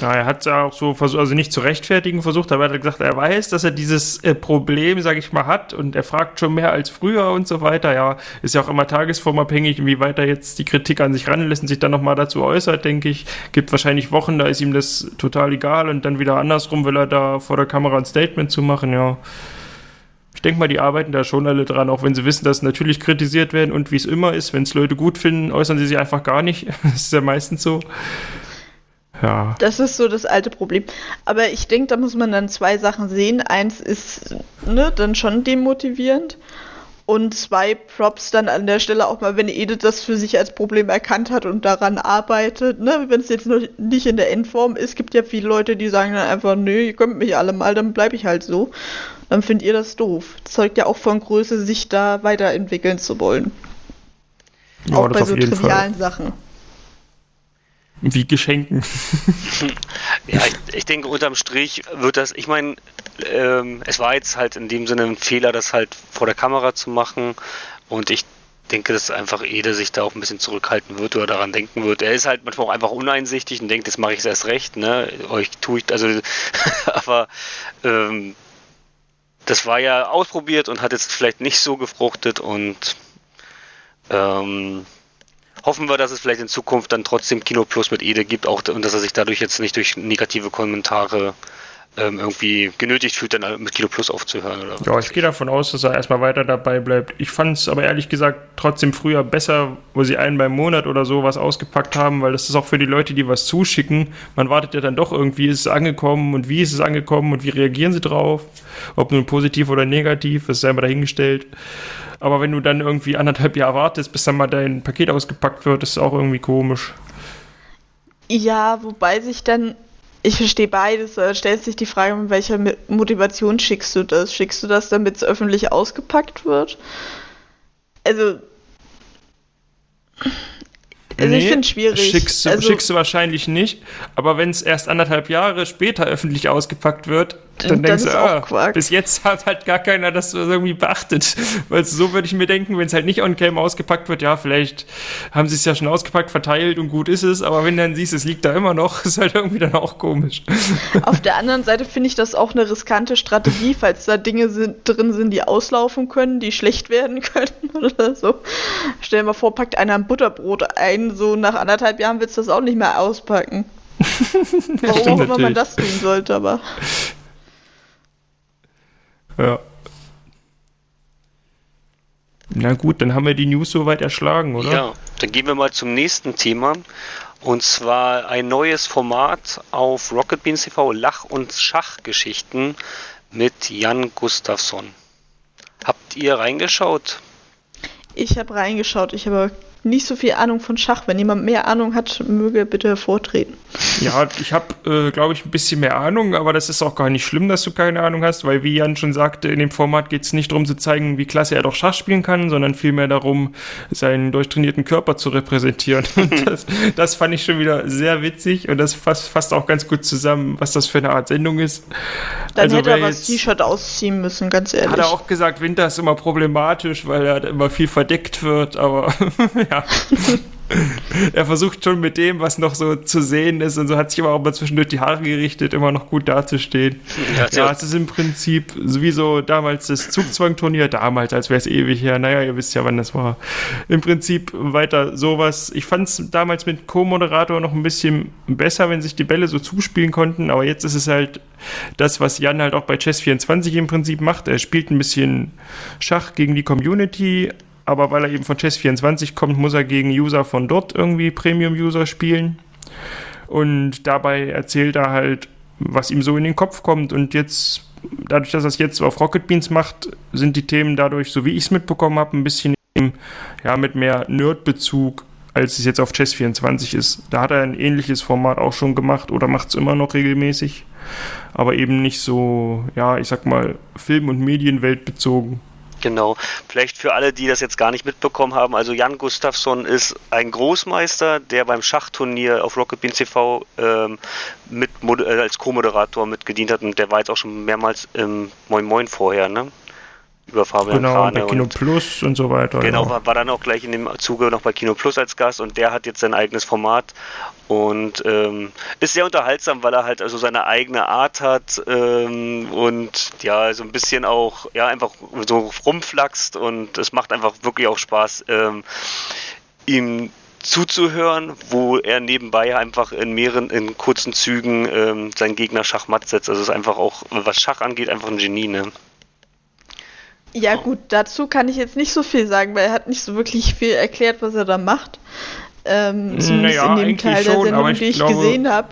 Ja, er hat ja auch so versucht, also nicht zu rechtfertigen versucht, aber er hat gesagt, er weiß, dass er dieses äh, Problem, sage ich mal, hat und er fragt schon mehr als früher und so weiter. Ja, ist ja auch immer tagesformabhängig, inwieweit er jetzt die Kritik an sich ranlässt und sich dann nochmal dazu äußert, denke ich. Gibt wahrscheinlich Wochen, da ist ihm das total egal und dann wieder anders andersrum will er da vor der Kamera ein Statement zu machen, ja. Ich denke mal, die arbeiten da schon alle dran, auch wenn sie wissen, dass natürlich kritisiert werden und wie es immer ist, wenn es Leute gut finden, äußern sie sich einfach gar nicht. Das ist ja meistens so. Ja. Das ist so das alte Problem. Aber ich denke, da muss man dann zwei Sachen sehen. Eins ist ne, dann schon demotivierend Und zwei Props dann an der Stelle auch mal, wenn Edith das für sich als Problem erkannt hat und daran arbeitet, ne? Wenn es jetzt noch nicht in der Endform ist, gibt ja viele Leute, die sagen dann einfach, nö, ihr könnt mich alle mal, dann bleibe ich halt so. Dann findet ihr das doof. Das zeugt ja auch von Größe, sich da weiterentwickeln zu wollen. Ja, auch bei so trivialen Sachen. Wie Geschenken. Ja, ich, ich denke, unterm Strich wird das, ich meine, ähm, es war jetzt halt in dem Sinne ein Fehler, das halt vor der Kamera zu machen. Und ich denke, dass einfach Ede sich da auch ein bisschen zurückhalten wird oder daran denken wird. Er ist halt manchmal auch einfach uneinsichtig und denkt, jetzt mache ich es erst recht, ne? Euch tue ich, also, aber ähm, das war ja ausprobiert und hat jetzt vielleicht nicht so gefruchtet und ähm, hoffen wir, dass es vielleicht in Zukunft dann trotzdem Kino Plus mit Ede gibt auch, und dass er sich dadurch jetzt nicht durch negative Kommentare ähm, irgendwie genötigt fühlt, dann mit Kino Plus aufzuhören. Oder Ja, ich gehe davon aus, dass er erstmal weiter dabei bleibt. Ich fand es aber ehrlich gesagt trotzdem früher besser, wo sie einen beim Monat oder so was ausgepackt haben, weil das ist auch für die Leute, die was zuschicken. Man wartet ja dann doch irgendwie, ist es angekommen und wie ist es angekommen und wie reagieren sie drauf? Ob nun positiv oder negativ, das ist ja immer dahingestellt. Aber wenn du dann irgendwie anderthalb Jahre wartest, bis dann mal dein Paket ausgepackt wird, ist auch irgendwie komisch. Ja, wobei sich dann, ich verstehe beides, da stellt sich die Frage, mit welcher Motivation schickst du das? Schickst du das, damit es öffentlich ausgepackt wird? Also, also ich finde es schwierig. Schickst du, also, schickst du wahrscheinlich nicht, aber wenn es erst anderthalb Jahre später öffentlich ausgepackt wird, dann, denkst du, auch ah, Quark. bis jetzt hat halt gar keiner das irgendwie beachtet. Weil so würde ich mir denken, wenn es halt nicht on-cam ausgepackt wird, ja, vielleicht haben sie es ja schon ausgepackt, verteilt und gut ist es, aber wenn du dann siehst, es liegt da immer noch, ist halt irgendwie dann auch komisch. Auf der anderen Seite finde ich das auch eine riskante Strategie, falls da Dinge sind, drin sind, die auslaufen können, die schlecht werden können oder so. Stell dir mal vor, packt einer ein Butterbrot ein, so nach anderthalb Jahren willst du das auch nicht mehr auspacken. Warum auch immer man das tun sollte, aber. Ja. Na gut, dann haben wir die News soweit erschlagen, oder? Ja, dann gehen wir mal zum nächsten Thema. Und zwar ein neues Format auf Rocket Beans TV, Lach- und Schachgeschichten mit Jan Gustafsson. Habt ihr reingeschaut? Ich habe reingeschaut, ich habe nicht so viel Ahnung von Schach. Wenn jemand mehr Ahnung hat, möge bitte vortreten. Ja, ich habe, äh, glaube ich, ein bisschen mehr Ahnung, aber das ist auch gar nicht schlimm, dass du keine Ahnung hast, weil wie Jan schon sagte, in dem Format geht es nicht darum zu zeigen, wie klasse er doch Schach spielen kann, sondern vielmehr darum, seinen durchtrainierten Körper zu repräsentieren. Und das, das fand ich schon wieder sehr witzig und das fasst, fasst auch ganz gut zusammen, was das für eine Art Sendung ist. Dann Also hätte er aber das T-Shirt ausziehen müssen, ganz ehrlich. Hat er auch gesagt, Winter ist immer problematisch, weil er immer viel verdeckt wird, aber ja. er versucht schon mit dem, was noch so zu sehen ist und so hat sich aber auch mal zwischendurch die Haare gerichtet, immer noch gut dazustehen. Ja, Ja, ja. es ist im Prinzip sowieso damals das Zugzwangturnier, damals, als wäre es ewig her. Naja, ihr wisst ja, wann das war. Im Prinzip weiter sowas. Ich fand es damals mit Co-Moderator noch ein bisschen besser, wenn sich die Bälle so zuspielen konnten, aber jetzt ist es halt das, was Jan halt auch bei Chess24 im Prinzip macht. Er spielt ein bisschen Schach gegen die Community, aber weil er eben von Chess24 kommt, muss er gegen User von dort irgendwie Premium-User spielen. Und dabei erzählt er halt, was ihm so in den Kopf kommt. Und jetzt, dadurch, dass er es jetzt auf Rocket Beans macht, sind die Themen dadurch, so wie ich es mitbekommen habe, ein bisschen eben, ja, mit mehr Nerd-Bezug, als es jetzt auf Chess24 ist. Da hat er ein ähnliches Format auch schon gemacht oder macht es immer noch regelmäßig. Aber eben nicht so, ja, ich sag mal, Film- und Medienwelt bezogen. Genau. Vielleicht für alle, die das jetzt gar nicht mitbekommen haben, also Jan Gustafsson ist ein Großmeister, der beim Schachturnier auf Rocket Beans TV ähm, mit, äh, als Co-Moderator mitgedient hat und der war jetzt auch schon mehrmals im Moin Moin vorher, ne? Über Fabian Genau, Krane bei Kino und Plus und so weiter. Genau, ja. war, war dann auch gleich in dem Zuge noch bei Kino Plus als Gast und der hat jetzt sein eigenes Format und ähm, ist sehr unterhaltsam, weil er halt also seine eigene Art hat ähm, und ja, so ein bisschen auch, ja, einfach so rumflaxt und es macht einfach wirklich auch Spaß, ähm, ihm zuzuhören, wo er nebenbei einfach in mehreren, in kurzen Zügen ähm, seinen Gegner Schachmatt setzt. Also es ist einfach auch, was Schach angeht, einfach ein Genie, ne? Ja, gut, dazu kann ich jetzt nicht so viel sagen, weil er hat nicht so wirklich viel erklärt, was er da macht. Ähm, zumindest Naja, in dem Teil der schon, Sendung, aber ich die ich glaube- gesehen habe.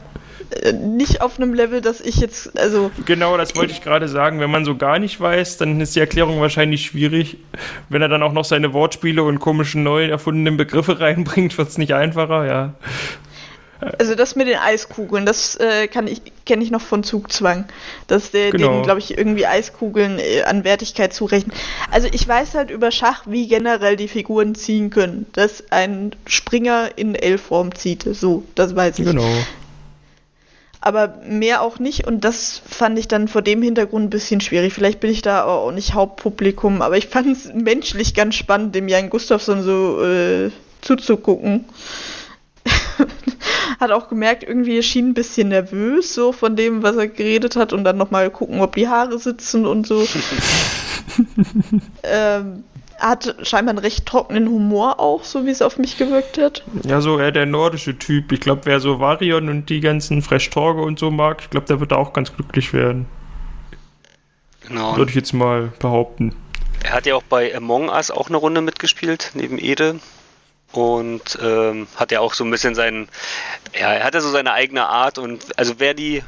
äh, nicht auf einem Level, dass ich jetzt, also. Genau, das wollte ich gerade sagen. Wenn man so gar nicht weiß, dann ist die Erklärung wahrscheinlich schwierig. Wenn er dann auch noch seine Wortspiele und komischen neu erfundenen Begriffe reinbringt, wird es nicht einfacher, ja. Also das mit den Eiskugeln, das äh, kann ich kenne ich noch von Zugzwang, dass der Genau. denen, glaube ich, irgendwie Eiskugeln äh, an Wertigkeit zurechnet. Also ich weiß halt über Schach, wie generell die Figuren ziehen können, dass ein Springer in L-Form zieht. So, das weiß ich. Genau. Aber mehr auch nicht und das fand ich dann vor dem Hintergrund ein bisschen schwierig. Vielleicht bin ich da auch nicht Hauptpublikum, aber ich fand es menschlich ganz spannend, dem Jan Gustafsson so äh, zuzugucken. hat auch gemerkt, irgendwie er schien ein bisschen nervös, so von dem, was er geredet hat, und dann nochmal gucken, ob die Haare sitzen und so. ähm, er hat scheinbar einen recht trockenen Humor auch, so wie es auf mich gewirkt hat. Ja, so eher der nordische Typ. Ich glaube, wer so Varion und die ganzen Fresh Torge und so mag, ich glaube, der wird da auch ganz glücklich werden. Genau. Würde ich jetzt mal behaupten. Er hat ja auch bei Among Us auch eine Runde mitgespielt, neben Ede. Und ähm, hat ja auch so ein bisschen seinen, ja, er hat ja so seine eigene Art und also wer die,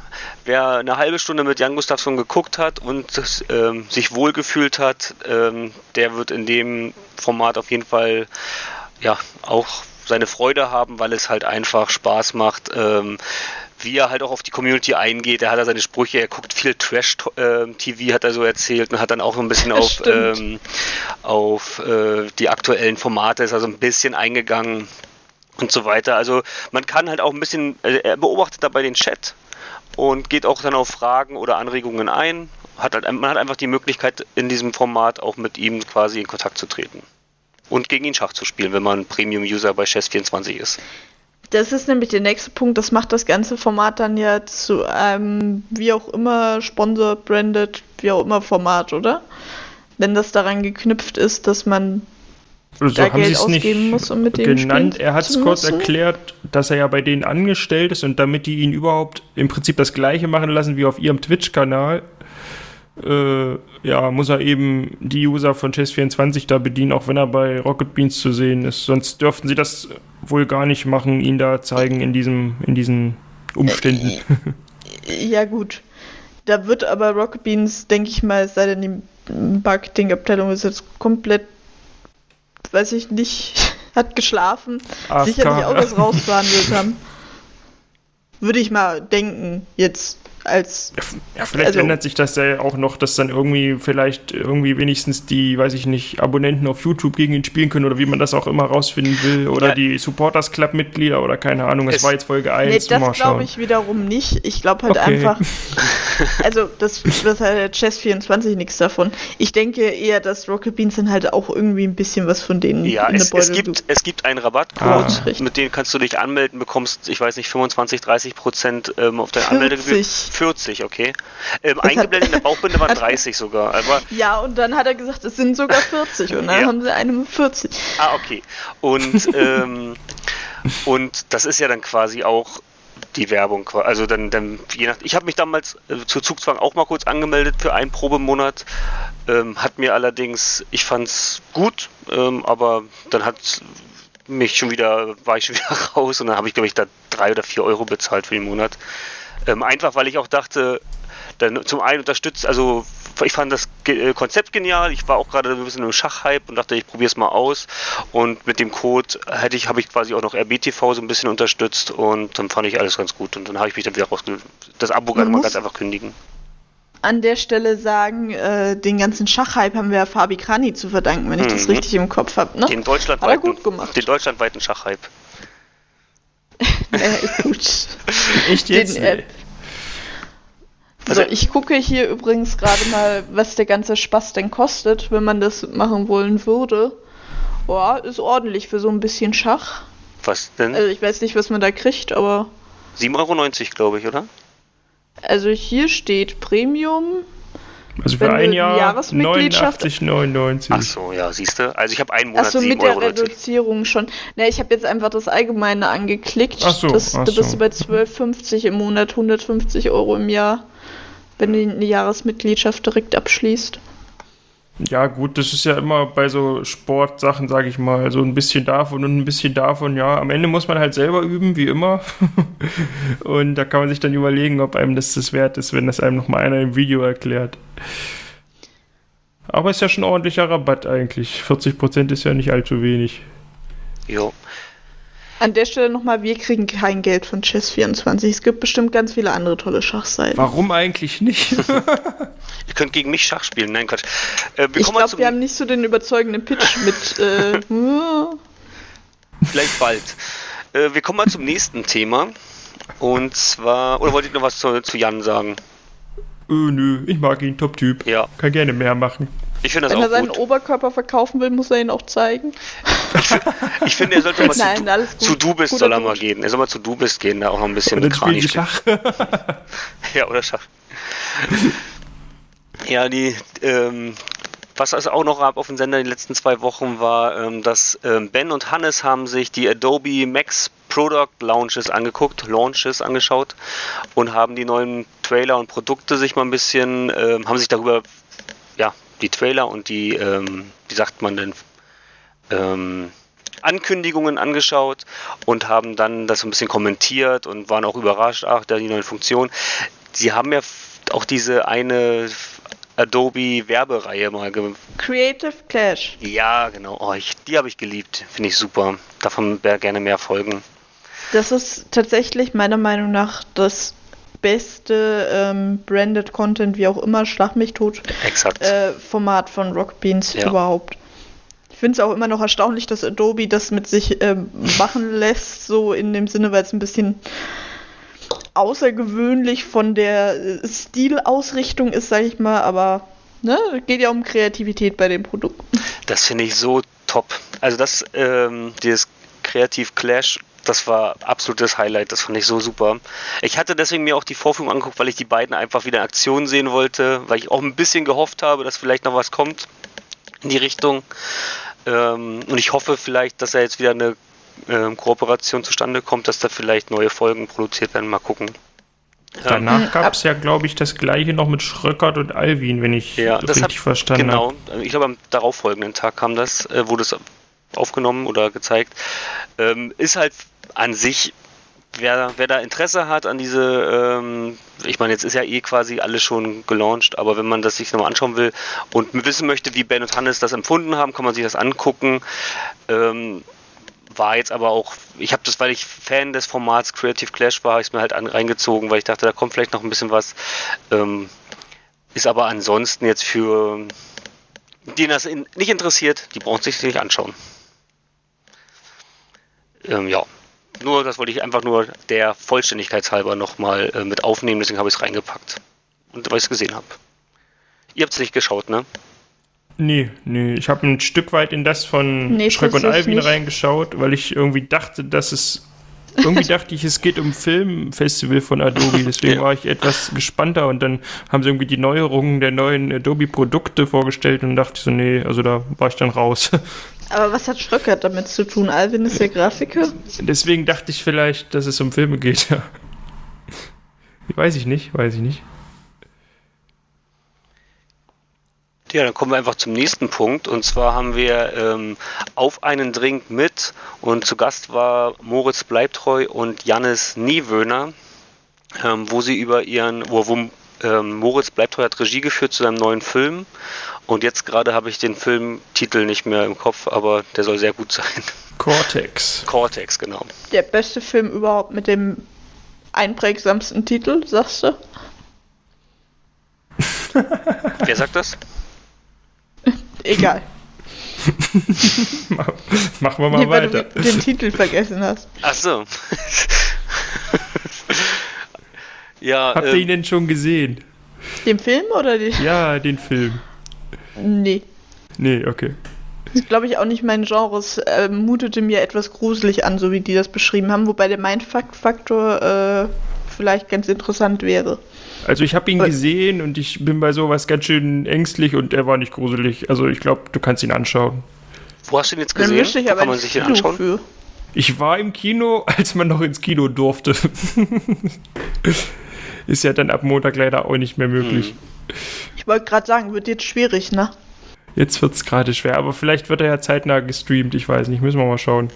wer eine halbe Stunde mit Jan Gustafsson geguckt hat und ähm, sich wohlgefühlt hat, ähm, der wird in dem Format auf jeden Fall ja auch seine Freude haben, weil es halt einfach Spaß macht. Ähm, wie er halt auch auf die Community eingeht. Er hat ja seine Sprüche, er guckt viel Trash-TV, hat er so erzählt, und hat dann auch so ein bisschen Das auf, ähm, auf äh, die aktuellen Formate, ist also ein bisschen eingegangen und so weiter. Also man kann halt auch ein bisschen, also er beobachtet dabei den Chat und geht auch dann auf Fragen oder Anregungen ein. Hat halt, man hat einfach die Möglichkeit, in diesem Format auch mit ihm quasi in Kontakt zu treten. Und gegen ihn Schach zu spielen, wenn man Premium-User bei Chess24 ist. Das ist nämlich der nächste Punkt. Das macht das ganze Format dann ja zu einem, wie auch immer, Sponsor, branded, wie auch immer Format, oder? Wenn das daran geknüpft ist, dass man Also Da haben Geld sie es nicht ausgeben muss, um mit denen genannt. Er hat es kurz erklärt, dass er ja bei denen angestellt ist und damit die ihn überhaupt im Prinzip das gleiche machen lassen wie auf ihrem Twitch-Kanal, äh, ja, muss er eben die User von Chess24 da bedienen, auch wenn er bei Rocket Beans zu sehen ist. Sonst dürften sie das wohl gar nicht machen, ihn da zeigen in diesem, in diesen Umständen. Ja, gut. Da wird aber Rocket Beans, denke ich mal, es sei denn, die Marketingabteilung ist jetzt komplett, weiß ich nicht, hat geschlafen, AFK. sicherlich auch das rausverhandelt haben. Würde ich mal denken, jetzt als. Ja, vielleicht Also- ändert sich das ja auch noch, dass dann irgendwie vielleicht irgendwie wenigstens die, weiß ich nicht, Abonnenten auf YouTube gegen ihn spielen können oder wie man das auch immer rausfinden will oder Ja. die Supporters Club Mitglieder oder keine Ahnung. Es, Es- war jetzt Folge 1. Nee, das glaube ich wiederum nicht. Ich glaube halt Okay. einfach. Also, das wird halt der Chess24 nichts davon. Ich denke eher, dass Rocket Beans dann halt auch irgendwie ein bisschen was von denen Ja, in es, es, Beutel gibt, tut. es gibt einen Rabattcode, Ah. Mit dem kannst du dich anmelden, bekommst, ich weiß nicht, 25, 30 Prozent ähm, auf deine Anmeldegebühr. 40. 40, okay. Ähm, eingeblendet in der Bauchbinde waren 30 sogar. Aber, Ja, und dann hat er gesagt, es sind sogar 40 und dann Ja. haben sie eine mit 40. ah, okay. Und, ähm, und das ist ja dann quasi auch die Werbung. Also dann, dann je nach, ich habe mich damals äh, zu Zugzwang auch mal kurz angemeldet für einen Probemonat. Ähm, hat mir allerdings, ich fand's gut, ähm, aber dann hat mich schon wieder, war ich schon wieder raus und dann habe ich, glaube ich, da drei oder vier Euro bezahlt für den Monat. Ähm, einfach weil ich auch dachte, dann zum einen unterstützt, also ich fand das äh, Konzept genial, ich war auch gerade ein bisschen im Schachhype und dachte, ich probiere es mal aus und mit dem Code hätte ich, habe ich quasi auch noch RBTV so ein bisschen unterstützt und dann fand ich alles ganz gut und dann habe ich mich dann wieder rausge... das Abo kann man ganz einfach kündigen. An der Stelle sagen, äh, den ganzen Schachhype haben wir Fabi Krani zu verdanken, wenn ich das Mhm. richtig im Kopf habe. Ne? Den deutschlandweiten, gut gemacht. den deutschlandweiten Schachhype. Äh, gut. Echt jetzt? Den, äh, Also- so, ich gucke hier übrigens gerade mal, was der ganze Spaß denn kostet, wenn man das machen wollen würde. Boah, ist ordentlich für so ein bisschen Schach. Was denn? Also ich weiß nicht, was man da kriegt, aber 7,90 Euro, glaube ich, oder? also hier steht Premium. Also für wenn ein Jahr Jahresmitgliedschaft- 89,99. Ach so, ja, siehst du. Also ich habe einen Monat Achso, 7,90 mit der Euro. Reduzierung schon. Ne, ich habe jetzt einfach das Allgemeine angeklickt. Ach so, das, ach da bist so. du bei 12,50 im Monat, 150 Euro im Jahr, wenn du eine Jahresmitgliedschaft direkt abschließt. Ja, gut, das ist ja immer bei so Sportsachen, sage ich mal, so ein bisschen davon und ein bisschen davon. Ja, am Ende muss man halt selber üben, wie immer. und da kann man sich dann überlegen, ob einem das das wert ist, wenn das einem nochmal einer im Video erklärt. Aber ist ja schon ordentlicher Rabatt eigentlich. 40% ist ja nicht allzu wenig. Jo. An der Stelle nochmal, wir kriegen kein Geld von Chess24. Es gibt bestimmt ganz viele andere tolle Schachseiten. Warum eigentlich nicht? Ihr könnt gegen mich Schach spielen. Nein, Quatsch. Äh, wir ich kommen mal glaube, zum, wir haben nicht so den überzeugenden Pitch mit. Äh, vielleicht bald. Äh, wir kommen mal zum nächsten Thema. Und zwar, oder wollt ihr noch was zu, zu Jan sagen? Äh, nö, ich mag ihn, Top-Typ. Ja. Kann gerne mehr machen. Ich finde das wenn er auch seinen gut. Oberkörper verkaufen will, muss er ihn auch zeigen. Ich finde, er sollte mal zu, Nein, Du- alles gut. zu Du bist Guter soll er mal gehen. Er soll mal zu Du bist gehen, da auch noch ein bisschen spielen Krani. Schach. Ja, oder Schach. Ja, die, ähm, was es auch noch gab auf dem Sender die letzten zwei Wochen war, ähm, dass ähm, Ben und Hannes haben sich die Adobe Max Product Launches angeguckt, Launches angeschaut und haben die neuen Trailer und Produkte sich mal ein bisschen, ähm, haben sich darüber, die Trailer und die, ähm, wie sagt man denn, ähm, Ankündigungen angeschaut und haben dann das so ein bisschen kommentiert und waren auch überrascht, ach, da die neuen Funktionen. Sie haben ja auch diese eine Adobe Werbereihe mal ge Creative Clash. Ja, genau. Oh, ich, die habe ich geliebt. Finde ich super. Davon wäre gerne mehr Folgen. Das ist tatsächlich meiner Meinung nach das beste ähm, Branded Content, wie auch immer, Schlag mich tot, Exakt. äh, Format von Rock Beans Ja. überhaupt. Ich finde es auch immer noch erstaunlich, dass Adobe das mit sich ähm, machen lässt, so in dem Sinne, weil es ein bisschen außergewöhnlich von der äh, Stilausrichtung ist, sage ich mal, aber ne, geht ja um Kreativität bei den Produkten. Das finde ich so top. Also das, ähm, dieses Kreativ Clash, das war absolutes Highlight. Das fand ich so super. Ich hatte deswegen mir auch die Vorführung angeguckt, weil ich die beiden einfach wieder in Aktion sehen wollte, weil ich auch ein bisschen gehofft habe, dass vielleicht noch was kommt in die Richtung. Ähm, und ich hoffe vielleicht, dass da jetzt wieder eine ähm, Kooperation zustande kommt, dass da vielleicht neue Folgen produziert werden. Mal gucken. Danach gab es ja, glaube ich, das gleiche noch mit Schröckert und Alvin, wenn ich Ja, das richtig hab- verstanden habe. Genau, ich glaube am darauffolgenden Tag kam das, äh, wurde es aufgenommen oder gezeigt. Ähm, ist halt an sich, wer, wer da Interesse hat an diese, ähm, ich meine, jetzt ist ja eh quasi alles schon gelauncht, aber wenn man das sich nochmal anschauen will und wissen möchte, wie Ben und Hannes das empfunden haben, kann man sich das angucken. Ähm, war jetzt aber auch, ich habe das, weil ich Fan des Formats Creative Clash war, habe ich es mir halt an, reingezogen, weil ich dachte, da kommt vielleicht noch ein bisschen was. Ähm, ist aber ansonsten jetzt für die das in, nicht interessiert, die brauchen sich nicht anschauen. Ähm, ja, nur das wollte ich einfach nur der Vollständigkeitshalber nochmal äh, mit aufnehmen, deswegen habe ich es reingepackt. Und weil ich es gesehen habe. Ihr habt es nicht geschaut, ne? Nee, nee, ich habe ein Stück weit in das von Nee, Schröck und Alvin nicht. reingeschaut, weil ich irgendwie dachte, dass es. Irgendwie dachte ich, es geht um Filmfestival von Adobe, deswegen Ja. war ich etwas gespannter und dann haben sie irgendwie die Neuerungen der neuen Adobe-Produkte vorgestellt und dachte ich so, nee, also da war ich dann raus. Aber was hat Schröckert damit zu tun? Alvin ist der Grafiker. Deswegen dachte ich vielleicht, dass es um Filme geht. ja. weiß ich nicht, weiß ich nicht. Ja, dann kommen wir einfach zum nächsten Punkt. Und zwar haben wir ähm, auf einen Drink mit und zu Gast war Moritz Bleibtreu und Jannis Niewöhner, ähm, wo sie über ihren, wo, wo ähm, Moritz Bleibtreu hat Regie geführt zu seinem neuen Film. Und jetzt gerade habe ich den Filmtitel nicht mehr im Kopf, aber der soll sehr gut sein. Cortex. Cortex, genau. Der beste Film überhaupt mit dem einprägsamsten Titel, sagst du? Wer sagt das? Egal. Machen wir mal Nee, weil weiter. du den Titel vergessen hast. Ach so. ja, Habt ihr ähm, ihn denn schon gesehen? Den Film oder die? Ja, den Film. Nee. Nee, okay. Das ist, glaube ich, auch nicht mein Genre. Es äh, mutete mir etwas gruselig an, so wie die das beschrieben haben, wobei der Mindfuck-Faktor äh, vielleicht ganz interessant wäre. Also ich habe ihn gesehen und ich bin bei sowas ganz schön ängstlich und er war nicht gruselig. Also ich glaube, du kannst ihn anschauen. wo hast du ihn jetzt Dann gesehen? müsste ich aber kann man sich Kino anschauen? für. Ich war im Kino, als man noch ins Kino durfte. Ist ja dann ab Montag leider auch nicht mehr möglich. Ich wollte gerade sagen, wird jetzt schwierig, ne? Jetzt wird es gerade schwer, aber vielleicht wird er ja zeitnah gestreamt, ich weiß nicht, müssen wir mal schauen.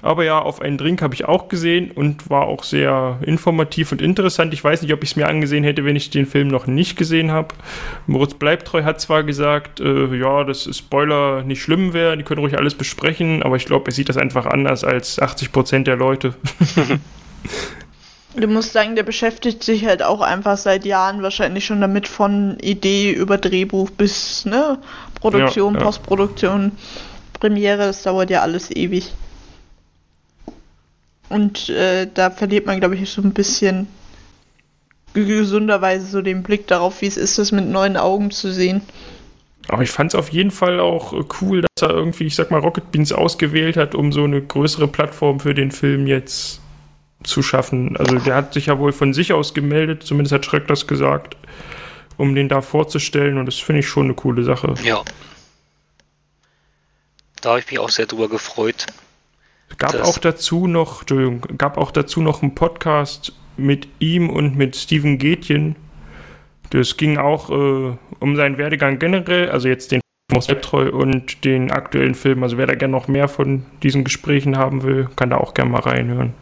Aber ja, auf einen Drink habe ich auch gesehen und war auch sehr informativ und interessant. Ich weiß nicht, ob ich es mir angesehen hätte, wenn ich den Film noch nicht gesehen habe. Moritz Bleibtreu hat zwar gesagt, äh, ja, dass Spoiler nicht schlimm wäre, die können ruhig alles besprechen, aber ich glaube, er sieht das einfach anders als 80 Prozent der Leute. Du musst sagen, der beschäftigt sich halt auch einfach seit Jahren wahrscheinlich schon damit von Idee über Drehbuch bis ne, Produktion, Ja, ja. Postproduktion, Premiere, das dauert ja alles ewig. Und äh, da verliert man, glaube ich, so ein bisschen gesunderweise so den Blick darauf, wie es ist, das mit neuen Augen zu sehen. Aber ich fand es auf jeden Fall auch äh, cool, dass er irgendwie, ich sag mal, Rocket Beans ausgewählt hat, um so eine größere Plattform für den Film jetzt zu schaffen. Also der hat sich ja wohl von sich aus gemeldet, zumindest hat Schreck das gesagt, um den da vorzustellen und das finde ich schon eine coole Sache. Ja. Da habe ich mich auch sehr drüber gefreut. Gab Das- auch dazu noch, Entschuldigung, gab auch dazu noch einen Podcast mit ihm und mit Steven Gätjen. Das ging auch äh, um seinen Werdegang generell, also jetzt den Treu und den aktuellen Film. Also wer da gerne noch mehr von diesen Gesprächen haben will, kann da auch gerne mal reinhören.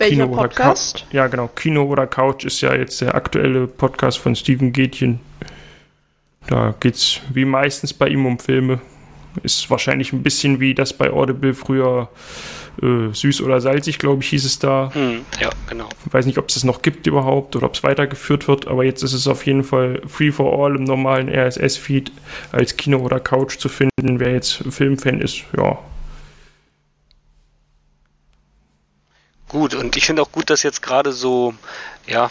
Welcher Kino oder Podcast? Ja, genau. Kino oder Couch ist ja jetzt der aktuelle Podcast von Steven Gätjen. Da geht's wie meistens bei ihm um Filme. Ist wahrscheinlich ein bisschen wie das bei Audible früher äh, süß oder salzig, glaube ich, hieß es da. Hm, ja, genau. Ich weiß nicht, ob es das noch gibt überhaupt oder ob es weitergeführt wird, aber jetzt ist es auf jeden Fall free for all im normalen RSS-Feed als Kino oder Couch zu finden. Wer jetzt Filmfan ist, ja. Gut, und ich finde auch gut, dass jetzt gerade so, ja,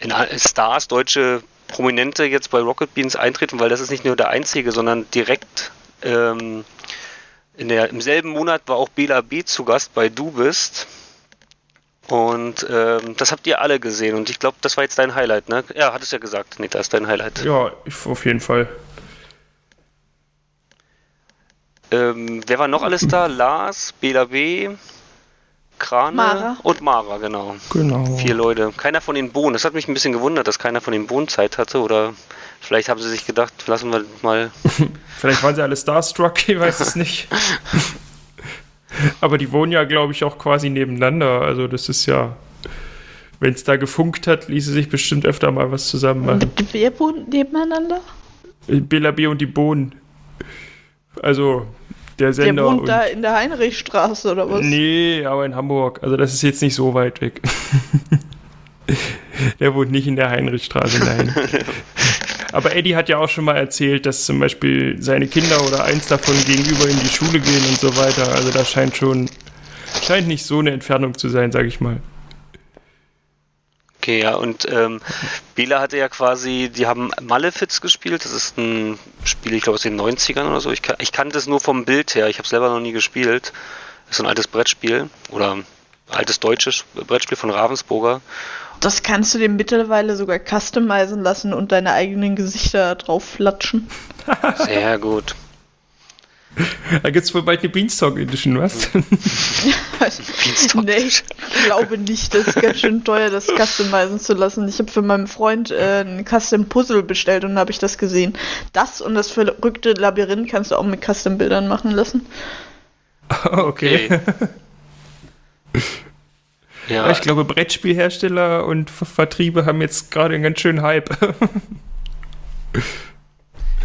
in Stars, deutsche Prominente jetzt bei Rocket Beans eintreten, weil das ist nicht nur der einzige, sondern direkt ähm, in der, im selben Monat war auch Bela B zu Gast bei Du bist. Und ähm, das habt ihr alle gesehen und ich glaube, das war jetzt dein Highlight, ne? Ja, hattest ja gesagt, das ist dein Highlight. Ja, ich, auf jeden Fall. Ähm, wer war noch alles da? Lars, Bela B, Krane Mara. und Mara, genau. Genau. Vier Leute. Keiner von den Bohnen. Das hat mich ein bisschen gewundert, dass keiner von den Bohnen Zeit hatte. Oder vielleicht haben sie sich gedacht, lassen wir mal. Vielleicht waren sie alle Starstruck, ich weiß es nicht. Aber die wohnen ja, glaube ich, auch quasi nebeneinander. Also das ist ja, wenn es da gefunkt hat, ließe sich bestimmt öfter mal was zusammen machen. Wer wohnt nebeneinander? Bela B und die Bohnen. Also der Der Sender. wohnt und, da in der Heinrichstraße oder was? Nee, aber in Hamburg. Also das ist jetzt nicht so weit weg. der wohnt nicht in der Heinrichstraße, nein. Aber Eddie hat ja auch schon mal erzählt, dass zum Beispiel seine Kinder oder eins davon gegenüber in die Schule gehen und so weiter. Also da scheint schon, scheint nicht so eine Entfernung zu sein, sag ich mal. Okay, ja, und ähm, Bela hatte ja quasi, die haben Malefiz gespielt. Das ist ein Spiel, ich glaube aus den 90ern oder so. Ich, ich kannte es nur vom Bild her. Ich habe selber noch nie gespielt. Das ist ein altes Brettspiel oder altes deutsches Brettspiel von Ravensburger. Das kannst du dir mittlerweile sogar customizen lassen und deine eigenen Gesichter drauf flatschen. Sehr gut. Da gibt's wohl bald eine Beanstalk Edition, was? nee, ich glaube nicht. Das ist ganz schön teuer, das customizen zu lassen. Ich habe für meinen Freund äh, ein Custom Puzzle bestellt und habe ich das gesehen. Das und das verrückte Labyrinth kannst du auch mit Custom Bildern machen lassen. okay. Ja, Ich glaube, Brettspielhersteller und Ver Vertriebe haben jetzt gerade einen ganz schönen Hype.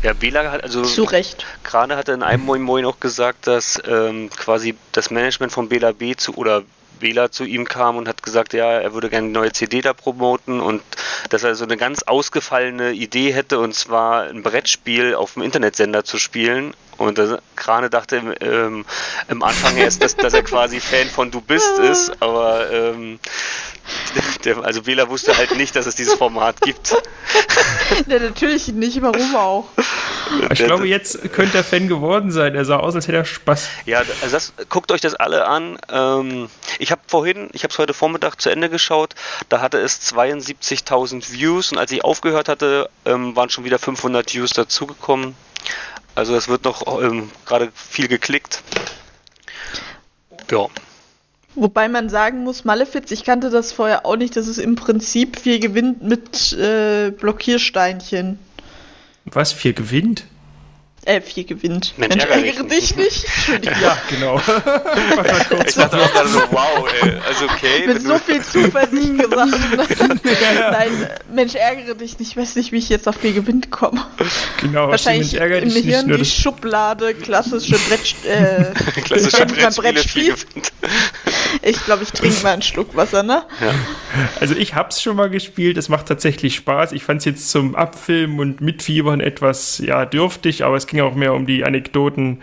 Ja, Bela hat also Zu Recht. Krane hatte in einem Moin Moin auch gesagt, dass ähm, quasi das Management von Bela B zu oder Bela zu ihm kam und hat gesagt, ja, er würde gerne eine neue CD da promoten und dass er so eine ganz ausgefallene Idee hätte und zwar ein Brettspiel auf dem Internetsender zu spielen. Und das, Krane dachte ähm, im Anfang erst, dass, dass er quasi Fan von Du bist ist, aber ähm, der, also Bela wusste halt nicht, dass es dieses Format gibt. Ja, natürlich nicht. Warum auch? Ich Der- glaube, jetzt könnte er Fan geworden sein. Er sah aus, als hätte er Spaß. Ja, also das, guckt euch das alle an. Ähm, ich habe vorhin, ich habe es heute Vormittag zu Ende geschaut, da hatte es 72.000 Views und als ich aufgehört hatte, ähm, waren schon wieder 500 Views dazugekommen. Also es wird noch ähm, gerade viel geklickt. Ja, Wobei man sagen muss, Malefiz, ich kannte das vorher auch nicht, dass es im Prinzip viel gewinnt mit äh, Blockiersteinchen. Was, vier gewinnt? Äh, vier gewinnt. Mensch, Mensch, ärgere ärgere dich nicht. Entschuldigung. Ja, genau. Ich dachte auch gerade so, wow, ey. Also okay. Mit so du- viel zuversichtlichen Sachen. Nein, Mensch, ärgere dich nicht. Ich weiß nicht, wie ich jetzt auf vier gewinnt komme. genau, Wahrscheinlich Mensch ärgert im dich nicht Hirn nur die das Schublade, klassische Brett, äh, Klassische Brettspiele, Brettspiel? Ich glaube, ich trinke mal einen Schluck Wasser, ne? Also ich hab's schon mal gespielt, es macht tatsächlich Spaß. Ich fand's jetzt zum Abfilmen und Mitfiebern etwas, ja, dürftig, aber es ging auch mehr um die Anekdoten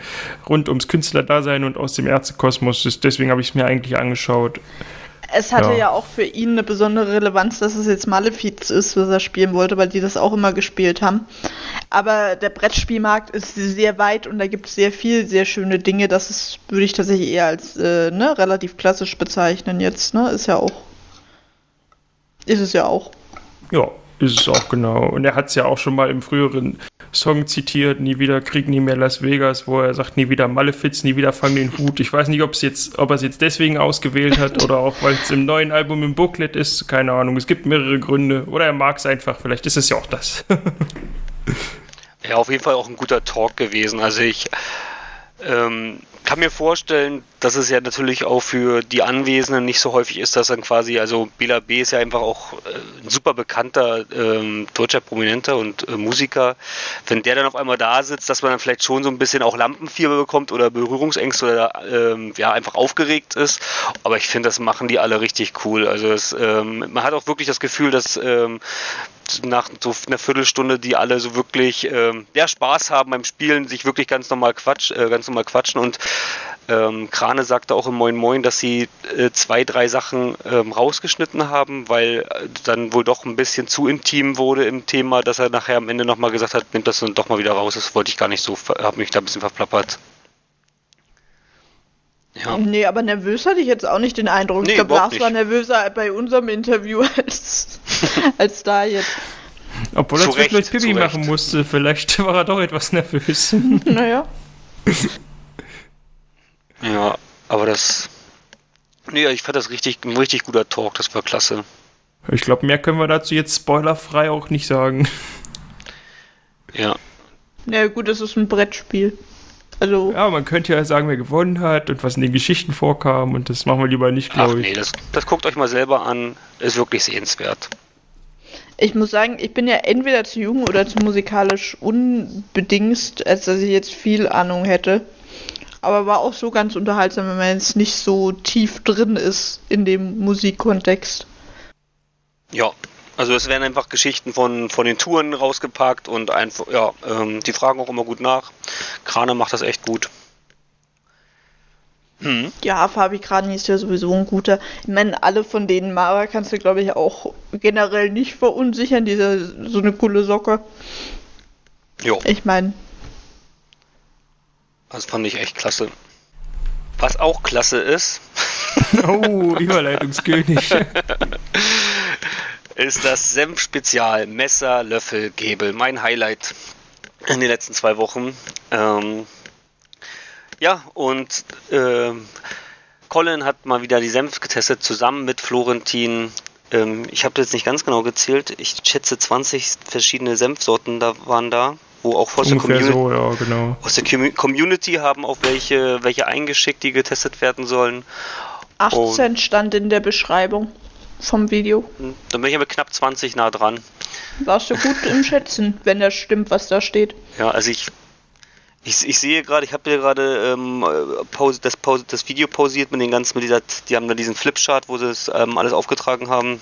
rund ums Künstlerdasein und aus dem Ärztekosmos. Deswegen habe ich es mir eigentlich angeschaut. Es hatte Ja. ja. auch für ihn eine besondere Relevanz, dass es jetzt Malefiz ist, was er spielen wollte, weil die das auch immer gespielt haben. Aber der Brettspielmarkt ist sehr weit und da gibt es sehr viel, sehr schöne Dinge. Das ist, würde ich tatsächlich eher als äh, ne, relativ klassisch bezeichnen jetzt, ne? Ist ja auch. Ist es ja auch. Ja, ist es auch genau. Und er hat es ja auch schon mal im früheren Song zitiert, nie wieder Krieg, nie mehr Las Vegas, wo er sagt, nie wieder Malefiz, nie wieder fang den Hut. Ich weiß nicht, ob's jetzt, ob er es jetzt deswegen ausgewählt hat oder auch, weil es im neuen Album im Booklet ist. Keine Ahnung. Es gibt mehrere Gründe. Oder er mag es einfach. Vielleicht ist es ja auch das. Ja, auf jeden Fall auch ein guter Talk gewesen. Also ich ähm, kann mir vorstellen, dass es ja natürlich auch für die Anwesenden nicht so häufig ist, dass dann quasi, also Bela B ist ja einfach auch äh, ein super bekannter ähm, deutscher Prominenter und äh, Musiker. Wenn der dann auf einmal da sitzt, dass man dann vielleicht schon so ein bisschen auch Lampenfieber bekommt oder Berührungsängste oder ähm, ja einfach aufgeregt ist. Aber ich finde, das machen die alle richtig cool. Also es, ähm, man hat auch wirklich das Gefühl, dass ähm, nach so einer Viertelstunde, die alle so wirklich ähm, ja, Spaß haben beim Spielen, sich wirklich ganz normal quatsch, äh, ganz normal quatschen und ähm, Krane sagte auch im Moin Moin, dass sie äh, zwei, drei Sachen ähm, rausgeschnitten haben, weil äh, dann wohl doch ein bisschen zu intim wurde im Thema, dass er nachher am Ende nochmal gesagt hat, nimmt das dann doch mal wieder raus. Das wollte ich gar nicht so, habe mich da ein bisschen verplappert. Ja. Nee, aber nervös hatte ich jetzt auch nicht den Eindruck. Nee, ich glaube, Lars war nicht. nervöser bei unserem Interview als, als da jetzt. Obwohl er zwischendurch Pipi machen Recht. musste. Vielleicht war er doch etwas nervös. Naja. Ja, aber das. Nee, ich fand das richtig, ein richtig guter Talk, das war klasse. Ich glaube, mehr können wir dazu jetzt spoilerfrei auch nicht sagen. Ja. Na gut, es ist ein Brettspiel. Also, Ja, man könnte ja sagen, wer gewonnen hat und was in den Geschichten vorkam und das machen wir lieber nicht, Ach glaube ich. nee, das, das guckt euch mal selber an. Ist wirklich sehenswert. Ich muss sagen, ich bin ja entweder zu jung oder zu musikalisch unbedingt, als dass ich jetzt viel Ahnung hätte. Aber war auch so ganz unterhaltsam, wenn man jetzt nicht so tief drin ist in dem Musikkontext. Ja. Also es werden einfach Geschichten von, von den Touren rausgepackt und einfach, ja, ähm, die fragen auch immer gut nach. Krane macht das echt gut. Hm. Ja, Fabi Krani ist ja sowieso ein guter. Ich meine, alle von denen Mara kannst du, glaube ich, auch generell nicht verunsichern. Diese so eine coole Socke. Jo, Ich meine, das fand ich echt klasse. Was auch klasse ist, Oh, Überleitungskönig. ist das Senf-Spezial Messer, Löffel, Gäbel. Mein Highlight in den letzten zwei Wochen. Ähm, ja, und ähm, Colin hat mal wieder die Senf getestet, zusammen mit Florentin. Ähm, ich habe das jetzt nicht ganz genau gezählt. Ich schätze 20 verschiedene Senfsorten da waren da, wo auch aus der, Ungefähr Community, so, ja, genau. aus der Commu- Community haben auch welche, welche eingeschickt, die getestet werden sollen. 18 stand in der Beschreibung vom Video. Hm, Dann bin ich aber knapp 20 nah dran. Warst du gut im Schätzen, wenn das stimmt, was da steht. Ja, also ich, ich, ich sehe gerade, ich habe hier gerade ähm, äh, Pause, das, Pause, das Video pausiert mit den ganzen, mit dieser, die haben da diesen Flipchart, wo sie es ähm, alles aufgetragen haben.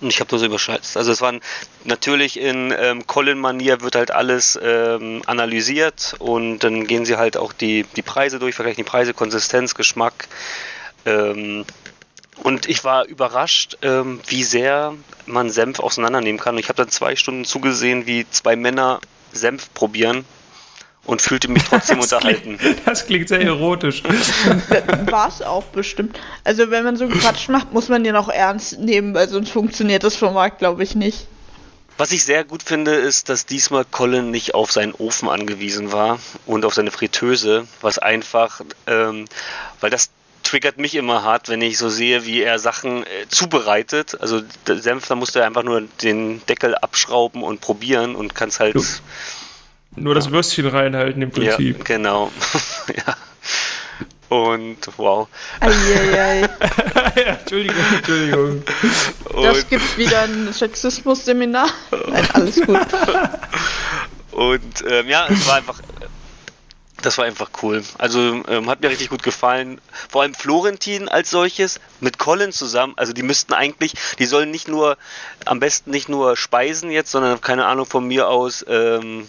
Und ich habe nur so überschätzt. Also es waren natürlich in ähm, Colin-Manier wird halt alles ähm, analysiert und dann gehen sie halt auch die, die Preise durch, vergleichen die Preise, Konsistenz, Geschmack. Ähm, und ich war überrascht, ähm, wie sehr man Senf auseinandernehmen kann. Und ich habe dann zwei Stunden zugesehen, wie zwei Männer Senf probieren und fühlte mich trotzdem Das unterhalten. klingt, das klingt sehr erotisch. War es auch bestimmt. Also wenn man so Quatsch macht, muss man den auch ernst nehmen, weil sonst funktioniert das Format, glaube ich, nicht. Was ich sehr gut finde, ist, dass diesmal Colin nicht auf seinen Ofen angewiesen war und auf seine Fritteuse, was einfach, ähm, weil das triggert mich immer hart, wenn ich so sehe, wie er Sachen äh, zubereitet. Also der Senf, da musst du einfach nur den Deckel abschrauben und probieren und kannst halt. Jo. Nur das Würstchen reinhalten im Prinzip. Ja, genau. ja. Und wow. Eieiei. ja, Entschuldigung, Entschuldigung. Das Und, gibt wieder ein Sexismus-Seminar. Nein, alles gut. und ähm, ja, es war einfach. Das war einfach cool. Also ähm, hat mir richtig gut gefallen. Vor allem Florentin als solches mit Colin zusammen. Also die müssten eigentlich, die sollen nicht nur, am besten nicht nur speisen jetzt, sondern keine Ahnung von mir aus, ähm,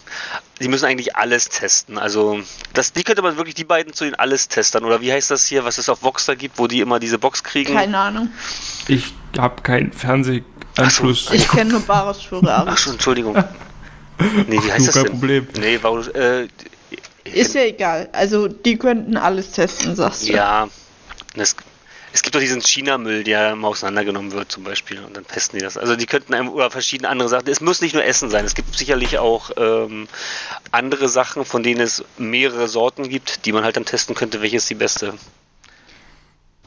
die müssen eigentlich alles testen. Also das, die könnte man wirklich die beiden zu den Alles-Testern oder wie heißt das hier, was es auf Voxer gibt, wo die immer diese Box kriegen? Keine Ahnung. Ich habe keinen Fernsehanschluss. Ich kenne nur Bares für Ach schon, Entschuldigung. Nee, wie heißt du, das kein denn? Problem. Nee, warum, äh, Ist ja egal. Also, die könnten alles testen, sagst du. Ja, es, es gibt doch diesen China-Müll, der immer auseinandergenommen wird zum Beispiel und dann testen die das. Also die könnten einem, oder verschiedene andere Sachen. Es muss nicht nur Essen sein. Es gibt sicherlich auch ähm, andere Sachen, von denen es mehrere Sorten gibt, die man halt dann testen könnte, welche ist die beste.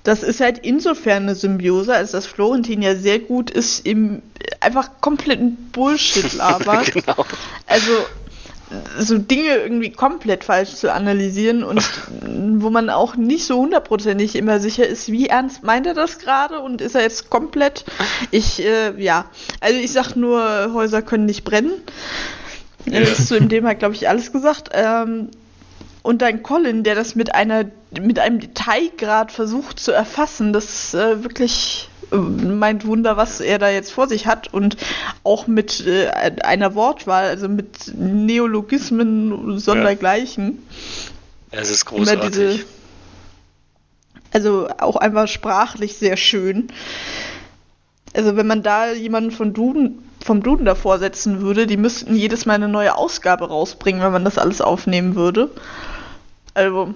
Das ist halt insofern eine Symbiose, als dass Florentin ja sehr gut ist im einfach kompletten Bullshit labern. genau. Also so Dinge irgendwie komplett falsch zu analysieren und wo man auch nicht so hundertprozentig immer sicher ist, wie ernst meint er das gerade und ist er jetzt komplett. Ich, äh, ja, also ich sag nur, Häuser können nicht brennen. Das ist zu dem Thema, glaube ich, alles gesagt. Ähm, und dann Colin, der das mit einer, mit einem Detailgrad versucht zu erfassen, das ist äh, wirklich meint Wunder, was er da jetzt vor sich hat und auch mit äh, einer Wortwahl, also mit Neologismen sondergleichen. Es ist großartig. diese, also auch einfach sprachlich sehr schön. Also wenn man da jemanden von Duden, vom Duden davor setzen würde, die müssten jedes Mal eine neue Ausgabe rausbringen, wenn man das alles aufnehmen würde. Also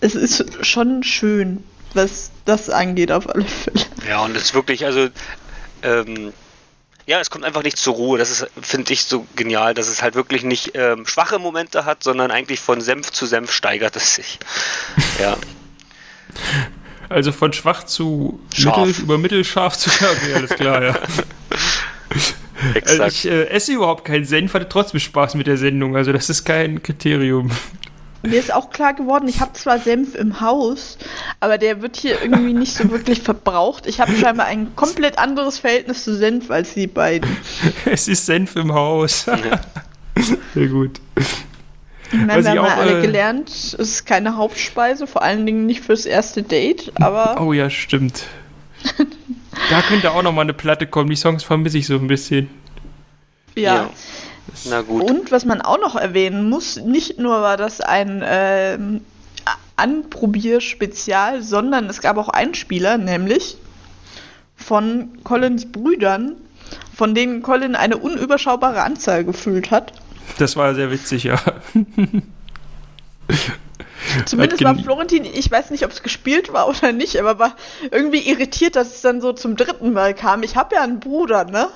es ist schon schön, was das angeht auf alle Fälle. Ja, und es ist wirklich, also, ähm, ja, es kommt einfach nicht zur Ruhe. Das ist, finde ich, so genial, dass es halt wirklich nicht ähm, schwache Momente hat, sondern eigentlich von Senf zu Senf steigert es sich. Ja, Also von schwach zu Scharf. mittel, über mittelscharf zu ja, okay, alles klar, ja. Also exakt. ich äh, esse überhaupt keinen Senf, hatte trotzdem Spaß mit der Sendung. Also das ist kein Kriterium. Mir ist auch klar geworden, ich habe zwar Senf im Haus, aber der wird hier irgendwie nicht so wirklich verbraucht. Ich habe scheinbar ein komplett anderes Verhältnis zu Senf als die beiden. Es ist Senf im Haus. Sehr gut. Ich meine, wir haben ja auch, alle äh, gelernt, es ist keine Hauptspeise, vor allen Dingen nicht fürs erste Date, aber Oh ja, stimmt. Da könnte auch noch mal eine Platte kommen. Die Songs vermisse ich so ein bisschen. ja. Ja. Na gut. Und was man auch noch erwähnen muss, nicht nur war das ein ähm, Anprobier-Spezial, sondern es gab auch Einspieler, nämlich von Collins Brüdern, von denen Colin eine unüberschaubare Anzahl gefüllt hat. Das war sehr witzig, ja. Zumindest war Florentin, ich weiß nicht, ob es gespielt war oder nicht, aber war irgendwie irritiert, dass es dann so zum dritten Mal kam. Ich habe ja einen Bruder, ne?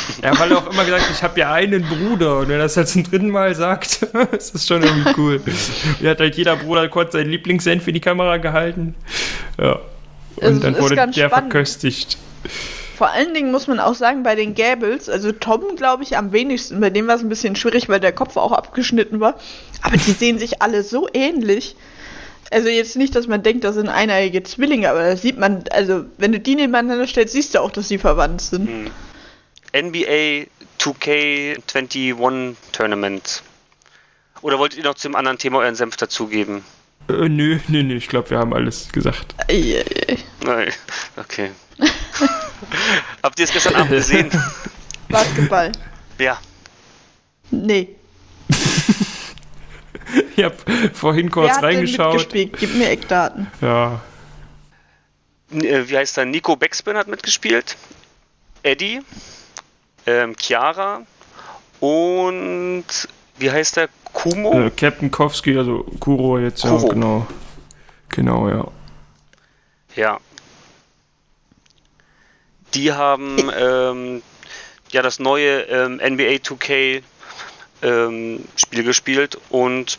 Ja, weil er auch immer gesagt ich habe ja einen Bruder. Und wenn er das halt zum dritten Mal sagt, ist das schon irgendwie cool. Er hat halt jeder Bruder kurz seinen Lieblingssenf in die Kamera gehalten. Ja. Und Also, dann wurde der spannend. verköstigt. Vor allen Dingen muss man auch sagen, bei den Gäbels, also Tom glaube ich am wenigsten, bei dem war es ein bisschen schwierig, weil der Kopf auch abgeschnitten war. Aber die sehen sich alle so ähnlich. Also jetzt nicht, dass man denkt, das sind eineige Zwillinge, aber das sieht man, also wenn du die nebeneinander stellst, siehst du auch, dass sie verwandt sind. NBA 2K21 Tournament. Oder wolltet ihr noch zum anderen Thema euren Senf dazugeben? Äh, nö, nö, nö, ich glaube, wir haben alles gesagt. Eieiei. Nein, okay. Habt ihr es gestern Abend gesehen? Basketball. Ja. Nee. Ich habe vorhin kurz Wer hat denn reingeschaut. mitgespielt? Gib mir Eckdaten. Ja, äh, Wie heißt er? Nico Beckspin hat mitgespielt. Eddie. Ähm, Chiara. Und wie heißt der? Kumo? äh, Captain Kowski, also Kuro jetzt, ja, Kuro. genau. Genau, ja. Ja. Die haben ähm, ja das neue ähm, NBA 2K ähm, Spiel gespielt und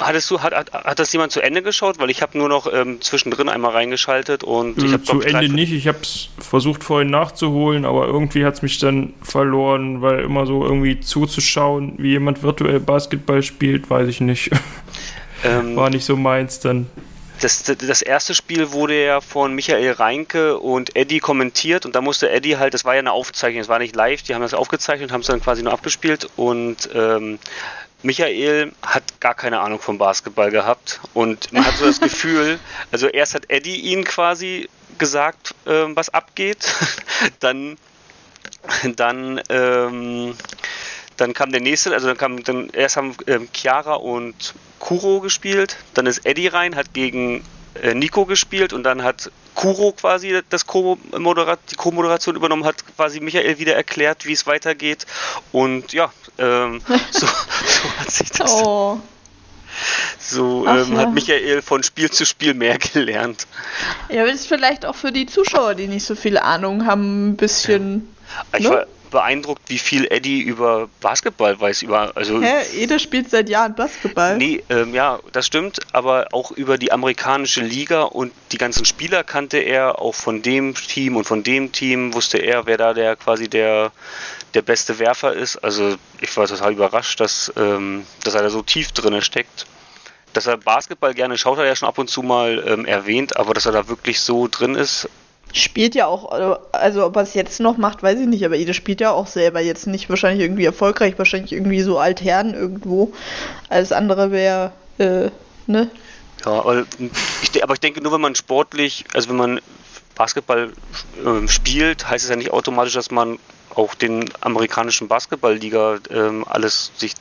Hattest du, hat, hat, hat das jemand zu Ende geschaut? Weil ich habe nur noch ähm, zwischendrin einmal reingeschaltet und ich habe zu Ende nicht. Ich habe es versucht vorhin nachzuholen, aber irgendwie hat es mich dann verloren, weil immer so irgendwie zuzuschauen, wie jemand virtuell Basketball spielt, weiß ich nicht. Ähm, War nicht so meins dann. das, das erste Spiel wurde ja von Michael Reinke und Eddie kommentiert und da musste Eddie halt, das war ja eine Aufzeichnung, es war nicht live, die haben das aufgezeichnet und haben es dann quasi nur abgespielt und ähm, Michael hat gar keine Ahnung vom Basketball gehabt und man hat so das Gefühl, also erst hat Eddie ihn quasi gesagt, ähm, was abgeht, dann dann ähm, dann kam der nächste, also dann kam dann erst haben ähm, Chiara und Kuro gespielt, dann ist Eddie rein, hat gegen äh, Nico gespielt und dann hat Kuro quasi das Co die Co-Moderation übernommen, hat quasi Michael wieder erklärt, wie es weitergeht und ja, ähm, so, so hat sich das, Oh. so Ach ähm, ja. hat Michael von Spiel zu Spiel mehr gelernt. Ja, aber das ist vielleicht auch für die Zuschauer, die nicht so viel Ahnung haben, ein bisschen. Ich Ne? war beeindruckt, wie viel Eddie über Basketball weiß, über also Hä? Jeder spielt seit Jahren Basketball. Nee, ähm, ja, das stimmt, aber auch über die amerikanische Liga und die ganzen Spieler kannte er, auch von dem Team und von dem Team wusste er, wer da der quasi der, der beste Werfer ist. Also ich war total überrascht, dass, ähm, dass er da so tief drinne steckt. Dass er Basketball gerne schaut, hat er ja schon ab und zu mal ähm, erwähnt, aber dass er da wirklich so drin ist, Spielt ja auch, also- also ob er es jetzt noch macht, weiß ich nicht, aber jeder spielt ja auch selber jetzt nicht wahrscheinlich irgendwie erfolgreich, wahrscheinlich irgendwie so altherren irgendwo. Alles andere wäre, äh, ne? Ja, aber ich, de- aber ich denke nur, wenn man sportlich, also wenn man Basketball ähm, spielt, heißt es ja nicht automatisch, dass man auch den amerikanischen Basketballliga ähm, alles sich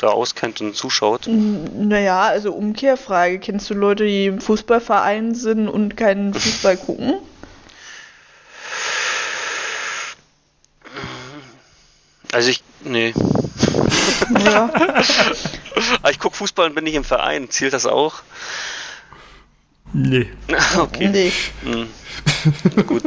da auskennt und zuschaut. Naja, also Umkehrfrage, kennst du Leute, die im Fußballverein sind und keinen Fußball gucken? Also ich, nee. Ja. Aber ich gucke Fußball und bin nicht im Verein. Zielt das auch? Nee. okay. Nee. Hm. Na gut.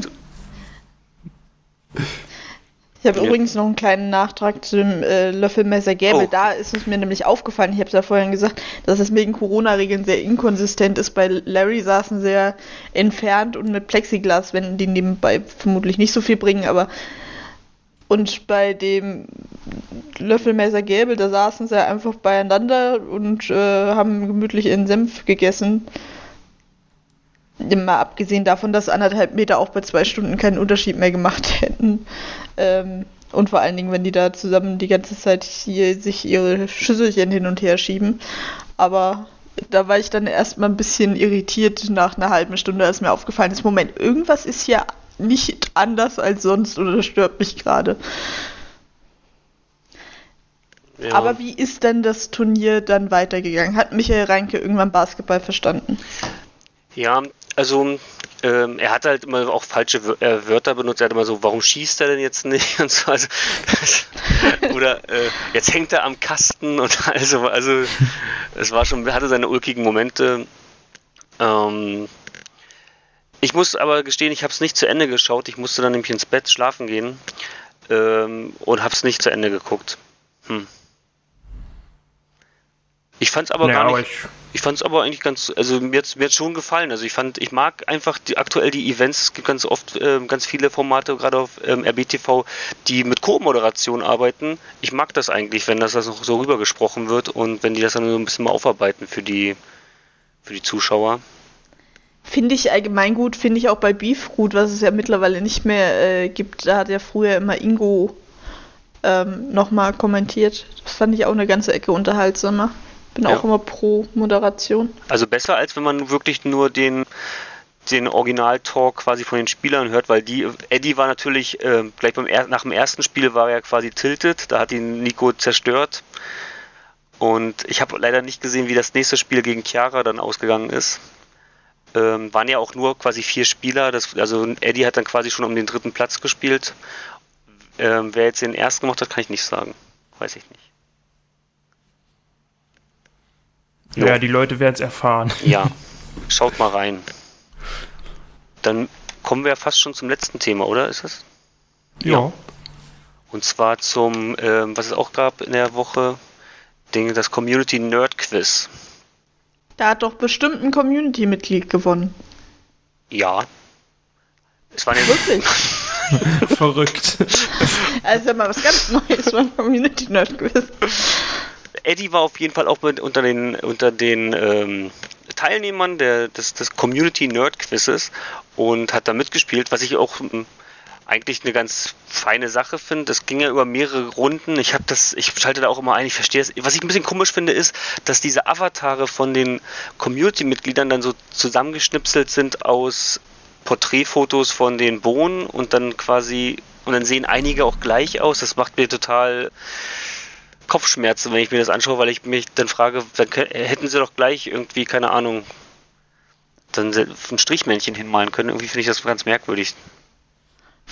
Ich habe Ja. übrigens noch einen kleinen Nachtrag zu dem äh, Löffelmesser Gäbel. Oh. Da ist es mir nämlich aufgefallen, ich habe es ja vorhin gesagt, dass es wegen Corona-Regeln sehr inkonsistent ist. Bei Larry saßen sehr entfernt und mit Plexiglaswänden, die nebenbei vermutlich nicht so viel bringen, aber und bei dem Löffelmesser Gäbel, da saßen sie einfach beieinander und äh, haben gemütlich ihren Senf gegessen. Mal abgesehen davon, dass anderthalb Meter auch bei zwei Stunden keinen Unterschied mehr gemacht hätten. Ähm, und vor allen Dingen, wenn die da zusammen die ganze Zeit hier sich ihre Schüsselchen hin und her schieben. Aber da war ich dann erstmal ein bisschen irritiert nach einer halben Stunde, als mir aufgefallen ist, Moment, irgendwas ist hier nicht anders als sonst oder das stört mich gerade. Ja. Aber wie ist denn das Turnier dann weitergegangen? Hat Michael Reinke irgendwann Basketball verstanden? Ja, also ähm, er hat halt immer auch falsche äh, Wörter benutzt. Er hat immer so, warum schießt er denn jetzt nicht? Und so, also, oder äh, jetzt hängt er am Kasten und also, also es war schon, hatte seine ulkigen Momente. Ähm, ich muss aber gestehen, ich habe es nicht zu Ende geschaut. Ich musste dann nämlich ins Bett schlafen gehen ähm, und habe es nicht zu Ende geguckt. Hm. Ich fand es aber Ja, gar nicht. ich- Ich fand es aber eigentlich ganz, also mir hat hat's schon gefallen. Also ich fand, ich mag einfach die, aktuell die Events. Es gibt ganz oft ähm, ganz viele Formate, gerade auf ähm, RBTV, die mit Co-Moderation arbeiten. Ich mag das eigentlich, wenn das, das noch so rübergesprochen wird und wenn die das dann so ein bisschen mal aufarbeiten für die für die Zuschauer. Finde ich allgemein gut, finde ich auch bei Beef gut, was es ja mittlerweile nicht mehr äh, gibt. Da hat ja früher immer Ingo ähm, nochmal kommentiert. Das fand ich auch eine ganze Ecke unterhaltsamer. Bin Ja. auch immer pro Moderation. Also besser als wenn man wirklich nur den den Original-Talk quasi von den Spielern hört, weil die Eddie war natürlich ähm, gleich beim er nach dem ersten Spiel war er quasi tilted, da hat ihn Nico zerstört. Und ich habe leider nicht gesehen, wie das nächste Spiel gegen Chiara dann ausgegangen ist. Ähm, waren ja auch nur quasi vier Spieler, das, also Eddie hat dann quasi schon um den dritten Platz gespielt. Ähm, wer jetzt den ersten gemacht hat, kann ich nicht sagen. Weiß ich nicht. Jo. Ja, die Leute werden es erfahren. Ja, schaut mal rein. Dann kommen wir ja fast schon zum letzten Thema, oder? Ist das? Ja. Und zwar zum, ähm, was es auch gab in der Woche, das Community Nerd Quiz. Da hat doch bestimmt ein Community-Mitglied gewonnen. Ja. Es ja Wirklich? Verrückt. Also mal was ganz Neues beim Community Nerd Quiz. Eddie war auf jeden Fall auch mit unter den unter den ähm, Teilnehmern der, des, des Community Nerd Quizzes und hat da mitgespielt, was ich auch ähm, eigentlich eine ganz feine Sache finde. Das ging ja über mehrere Runden. Ich habe das, ich schalte da auch immer ein, ich verstehe es. Was ich ein bisschen komisch finde, ist, dass diese Avatare von den Community-Mitgliedern dann so zusammengeschnipselt sind aus Porträtfotos von den Bohnen und dann quasi, und dann sehen einige auch gleich aus. Das macht mir total Kopfschmerzen, wenn ich mir das anschaue, weil ich mich dann frage, dann hätten sie doch gleich irgendwie, keine Ahnung, dann ein Strichmännchen hinmalen können. Irgendwie finde ich das ganz merkwürdig.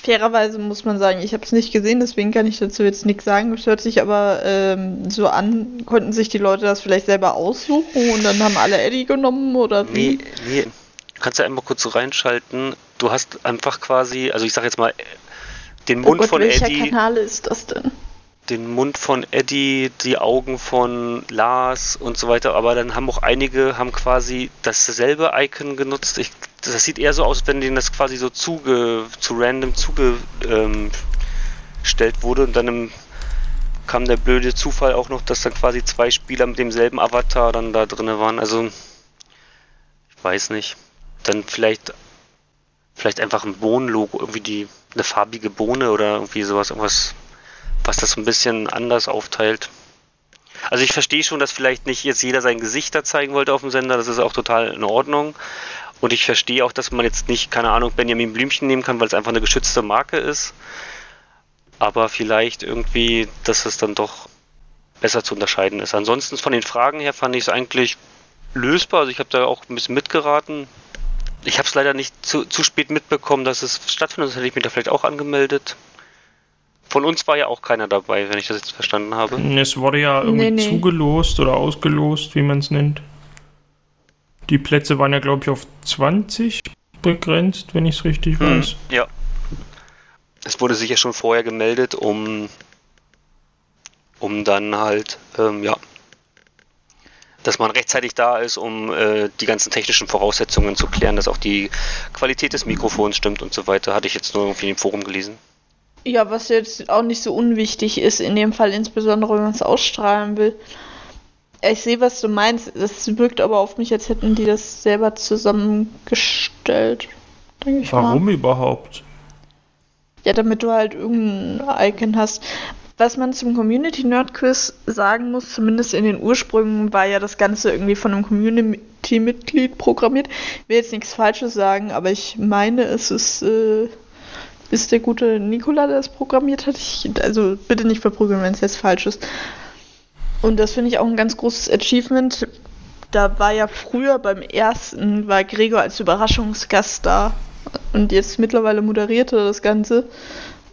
Fairerweise muss man sagen, ich habe es nicht gesehen, deswegen kann ich dazu jetzt nichts sagen. Es hört sich aber ähm, so an, konnten sich die Leute das vielleicht selber aussuchen und dann haben alle Eddie genommen oder wie? Nee, nee. Du kannst ja einmal kurz so reinschalten. Du hast einfach quasi, also ich sag jetzt mal, den Mund oh Gott, von welcher Eddie. Kanal ist das denn? Den Mund von Eddie, die Augen von Lars und so weiter, aber dann haben auch einige haben quasi dasselbe Icon genutzt. Ich, das sieht eher so aus, wenn denen das quasi so zuge, zu random zugestellt ähm, wurde und dann im, kam der blöde Zufall auch noch, dass dann quasi zwei Spieler mit demselben Avatar dann da drin waren. Also ich weiß nicht. Dann vielleicht vielleicht einfach ein Bohnenlogo, irgendwie die eine farbige Bohne oder irgendwie sowas, irgendwas was das so ein bisschen anders aufteilt. Also ich verstehe schon, dass vielleicht nicht jetzt jeder sein Gesicht da zeigen wollte auf dem Sender, das ist auch total in Ordnung. Und ich verstehe auch, dass man jetzt nicht, keine Ahnung, Benjamin Blümchen nehmen kann, weil es einfach eine geschützte Marke ist. Aber vielleicht irgendwie, dass es dann doch besser zu unterscheiden ist. Ansonsten von den Fragen her fand ich es eigentlich lösbar. Also ich habe da auch ein bisschen mitgeraten. Ich habe es leider nicht zu, zu spät mitbekommen, dass es stattfindet, sonst hätte ich mich da vielleicht auch angemeldet. Von uns war ja auch keiner dabei, wenn ich das jetzt verstanden habe. Es wurde ja irgendwie nee, nee. zugelost oder ausgelost, wie man es nennt. Die Plätze waren ja, glaube ich, auf 20 begrenzt, wenn ich es richtig hm, weiß. Ja. Es wurde sich ja schon vorher gemeldet, um, um dann halt, ähm, ja, dass man rechtzeitig da ist, um äh, die ganzen technischen Voraussetzungen zu klären, dass auch die Qualität des Mikrofons stimmt und so weiter. Hatte ich jetzt nur irgendwie im Forum gelesen. Ja, was jetzt auch nicht so unwichtig ist, in dem Fall insbesondere, wenn man es ausstrahlen will. Ich sehe, was du meinst. Das wirkt aber auf mich, als hätten die das selber zusammengestellt. Denke ich Warum mal. überhaupt? Ja, damit du halt irgendein Icon hast. Was man zum Community Nerd Quiz sagen muss, zumindest in den Ursprüngen, war ja das Ganze irgendwie von einem Community-Mitglied programmiert. Ich will jetzt nichts Falsches sagen, aber ich meine, es ist. Äh, ist der gute Nikola, der das programmiert hat. Ich, also bitte nicht verprügeln, wenn es jetzt falsch ist. Und das finde ich auch ein ganz großes Achievement. Da war ja früher beim ersten, war Gregor als Überraschungsgast da. Und jetzt mittlerweile moderiert er das Ganze.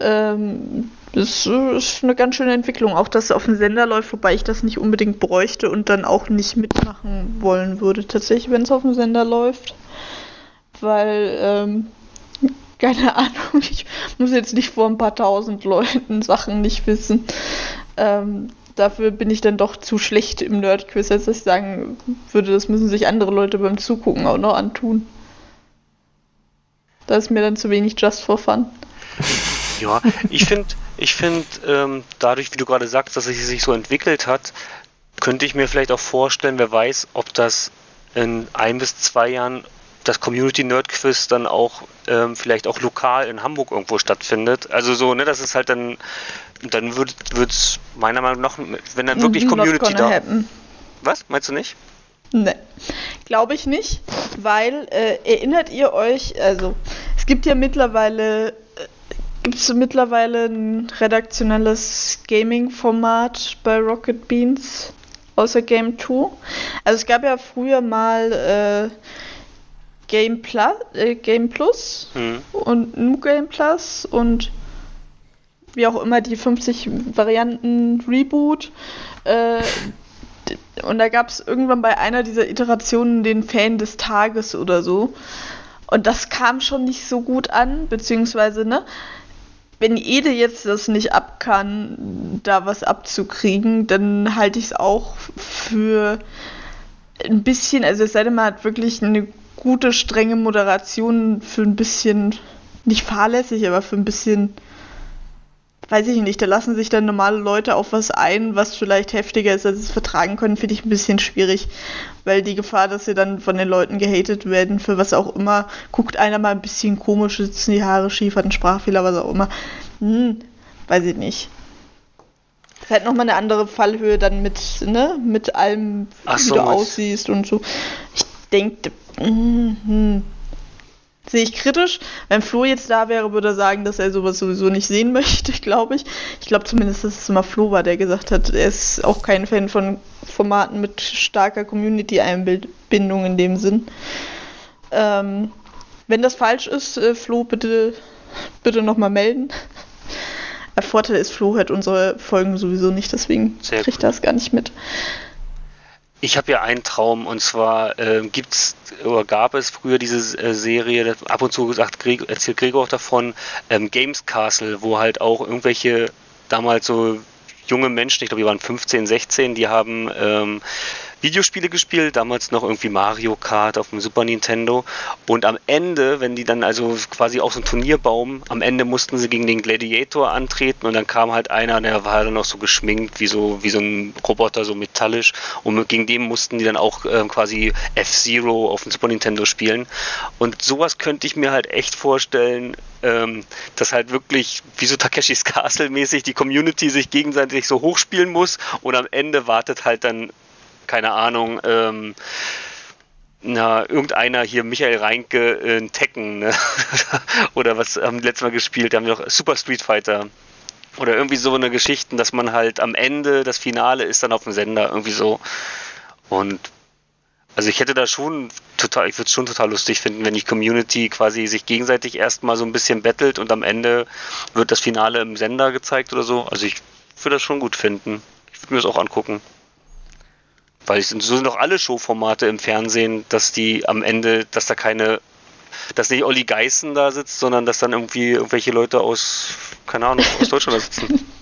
Ähm, das ist eine ganz schöne Entwicklung. Auch, dass es auf dem Sender läuft, wobei ich das nicht unbedingt bräuchte und dann auch nicht mitmachen wollen würde, tatsächlich, wenn es auf dem Sender läuft. Weil ähm, keine Ahnung, ich muss jetzt nicht vor ein paar tausend Leuten Sachen nicht wissen. Ähm, dafür bin ich dann doch zu schlecht im Nerdquiz, als dass ich sagen würde, das müssen sich andere Leute beim Zugucken auch noch antun. Da ist mir dann zu wenig Just for Fun. Ja, ich finde, ich finde, ähm, dadurch, wie du gerade sagst, dass es sich so entwickelt hat, könnte ich mir vielleicht auch vorstellen, wer weiß, ob das in ein bis zwei Jahren das Community Nerd Quiz dann auch ähm, vielleicht auch lokal in Hamburg irgendwo stattfindet. Also so, ne, das ist halt dann, dann wird es meiner Meinung nach, wenn dann wirklich Community da. Happen. Was? Meinst du nicht? Ne, glaube ich nicht, weil äh, erinnert ihr euch, also es gibt ja mittlerweile, äh, gibt es mittlerweile ein redaktionelles Gaming-Format bei Rocket Beans außer Game 2. Also es gab ja früher mal äh, Game Plus, äh, Game Plus hm. und New Game Plus und wie auch immer die 50 Varianten Reboot. Äh, und da gab es irgendwann bei einer dieser Iterationen den Fan des Tages oder so. Und das kam schon nicht so gut an, beziehungsweise, ne? Wenn Ede jetzt das nicht ab kann, da was abzukriegen, dann halte ich es auch für ein bisschen, also es sei denn, man hat wirklich eine gute, strenge Moderation für ein bisschen, nicht fahrlässig, aber für ein bisschen, weiß ich nicht, da lassen sich dann normale Leute auf was ein, was vielleicht heftiger ist, als sie es vertragen können, finde ich ein bisschen schwierig, weil die Gefahr, dass sie dann von den Leuten gehatet werden, für was auch immer, guckt einer mal ein bisschen komisch, sitzen die Haare schief, hat einen Sprachfehler, was auch immer, hm, weiß ich nicht. Das ist halt nochmal eine andere Fallhöhe dann mit, ne, mit allem, Ach wie so, du aussiehst und so. Ich denke, mm, sehe ich kritisch. Wenn Flo jetzt da wäre, würde er sagen, dass er sowas sowieso nicht sehen möchte, glaube ich. Ich glaube zumindest, dass es immer Flo war, der gesagt hat, er ist auch kein Fan von Formaten mit starker Community-Einbindung in dem Sinn. Ähm, wenn das falsch ist, äh, Flo, bitte, bitte nochmal melden. Der Vorteil ist, Flo hört unsere Folgen sowieso nicht, deswegen Sehr kriegt er das gar nicht mit. Ich habe ja einen Traum und zwar ähm, gibt's oder gab es früher diese äh, Serie, ab und zu gesagt, Greg, erzählt Gregor auch davon, ähm, Games Castle, wo halt auch irgendwelche damals so junge Menschen, ich glaube, die waren 15, 16, die haben ähm, Videospiele gespielt, damals noch irgendwie Mario Kart auf dem Super Nintendo. Und am Ende, wenn die dann also quasi auch so ein Turnierbaum, am Ende mussten sie gegen den Gladiator antreten und dann kam halt einer, der war dann noch so geschminkt, wie so, wie so ein Roboter, so metallisch. Und gegen den mussten die dann auch ähm, quasi F-Zero auf dem Super Nintendo spielen. Und sowas könnte ich mir halt echt vorstellen, ähm, dass halt wirklich wie so Takeshis Castle mäßig die Community sich gegenseitig so hochspielen muss und am Ende wartet halt dann keine Ahnung, ähm, na, irgendeiner hier, Michael Reinke, äh, in Tekken, ne? oder was haben die letztes Mal gespielt, haben noch Super Street Fighter. Oder irgendwie so eine Geschichten, dass man halt am Ende, das Finale ist dann auf dem Sender, irgendwie so. Und also ich hätte da schon total, ich würde es schon total lustig finden, wenn die Community quasi sich gegenseitig erstmal so ein bisschen bettelt und am Ende wird das Finale im Sender gezeigt oder so. Also ich würde das schon gut finden. Ich würde mir das auch angucken. Weil es sind, so sind doch alle Showformate im Fernsehen, dass die am Ende, dass da keine, dass nicht Olli Geißen da sitzt, sondern dass dann irgendwie irgendwelche Leute aus, keine Ahnung, aus Deutschland da sitzen.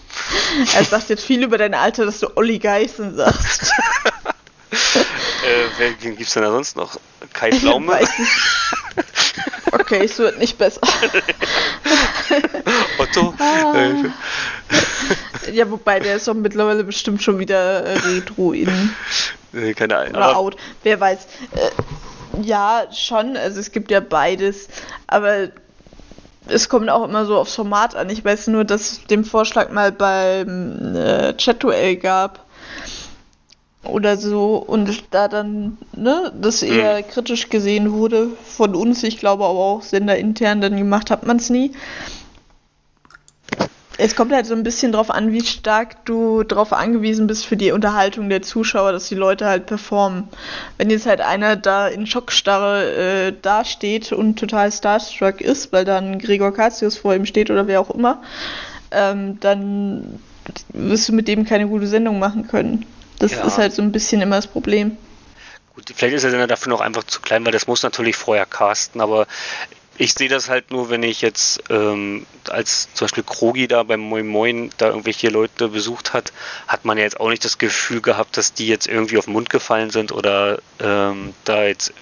Er sagt jetzt viel über dein Alter, dass du Olli Geißen sagst. äh, wer wen gibt's denn da sonst noch? Kai Pflaume? Okay, es wird nicht besser. Otto? Ah. Äh, Ja, wobei der ist doch mittlerweile bestimmt schon wieder äh, retro in keine Ahnung. oder out. Wer weiß. Äh, ja, schon. Also es gibt ja beides. Aber es kommt auch immer so aufs Format an. Ich weiß nur, dass es den Vorschlag mal beim äh, Chat-Duell gab. Oder so. Und da dann, ne, das eher kritisch gesehen wurde von uns. Ich glaube aber auch senderintern dann gemacht hat man es nie. Es kommt halt so ein bisschen drauf an, wie stark du darauf angewiesen bist für die Unterhaltung der Zuschauer, dass die Leute halt performen. Wenn jetzt halt einer da in Schockstarre äh, dasteht und total starstruck ist, weil dann Gregor Katius vor ihm steht oder wer auch immer, ähm, dann wirst du mit dem keine gute Sendung machen können. Das Ja. ist halt so ein bisschen immer das Problem. Gut, vielleicht ist der Sender dafür noch einfach zu klein, weil das muss natürlich vorher casten, aber ich sehe das halt nur, wenn ich jetzt ähm, als zum Beispiel Krogi da beim Moin Moin da irgendwelche Leute besucht hat, hat man ja jetzt auch nicht das Gefühl gehabt, dass die jetzt irgendwie auf den Mund gefallen sind oder ähm, da jetzt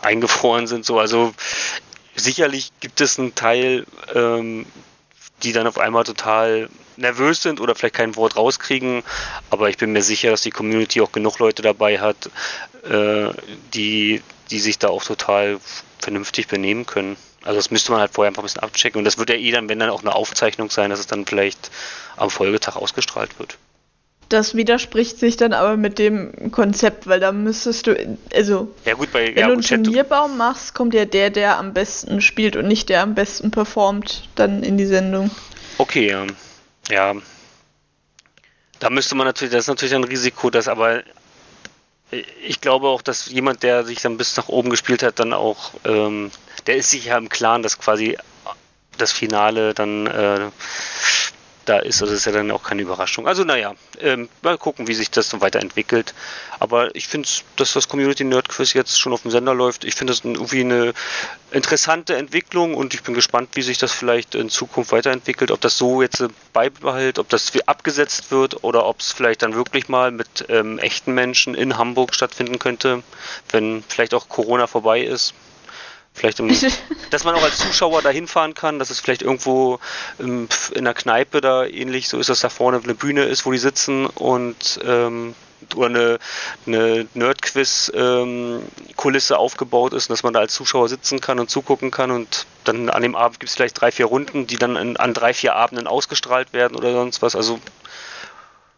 eingefroren sind. So, also sicherlich gibt es einen Teil, ähm, die dann auf einmal total nervös sind oder vielleicht kein Wort rauskriegen, aber ich bin mir sicher, dass die Community auch genug Leute dabei hat, äh, die, die sich da auch total vernünftig benehmen können. Also das müsste man halt vorher einfach ein bisschen abchecken und das wird ja eh dann, wenn dann auch eine Aufzeichnung sein, dass es dann vielleicht am Folgetag ausgestrahlt wird. Das widerspricht sich dann aber mit dem Konzept, weil da müsstest du, also Ja gut, bei Wenn ja, du einen Turnierbaum machst, kommt ja der, der am besten spielt und nicht der am besten performt, dann in die Sendung. Okay, ja. ja. Da müsste man natürlich, das ist natürlich ein Risiko, dass aber ich glaube auch, dass jemand, der sich dann bis nach oben gespielt hat, dann auch, ähm, der ist sich ja im Klaren, dass quasi das Finale dann äh, da ist. Also ist ja dann auch keine Überraschung. Also naja, ähm, mal gucken, wie sich das so weiterentwickelt. Aber ich finde, dass das Community Nerd Quiz jetzt schon auf dem Sender läuft, ich finde das irgendwie eine interessante Entwicklung und ich bin gespannt, wie sich das vielleicht in Zukunft weiterentwickelt. Ob das so jetzt beibehält, ob das abgesetzt wird oder ob es vielleicht dann wirklich mal mit ähm, echten Menschen in Hamburg stattfinden könnte, wenn vielleicht auch Corona vorbei ist. Vielleicht, um, dass man auch als Zuschauer da hinfahren kann, dass es vielleicht irgendwo in, in der Kneipe da ähnlich so ist, dass da vorne eine Bühne ist, wo die sitzen und ähm, oder eine, eine Nerd-Quiz-Kulisse ähm, aufgebaut ist dass man da als Zuschauer sitzen kann und zugucken kann und dann an dem Abend gibt es vielleicht drei, vier Runden, die dann in, an drei, vier Abenden ausgestrahlt werden oder sonst was. Also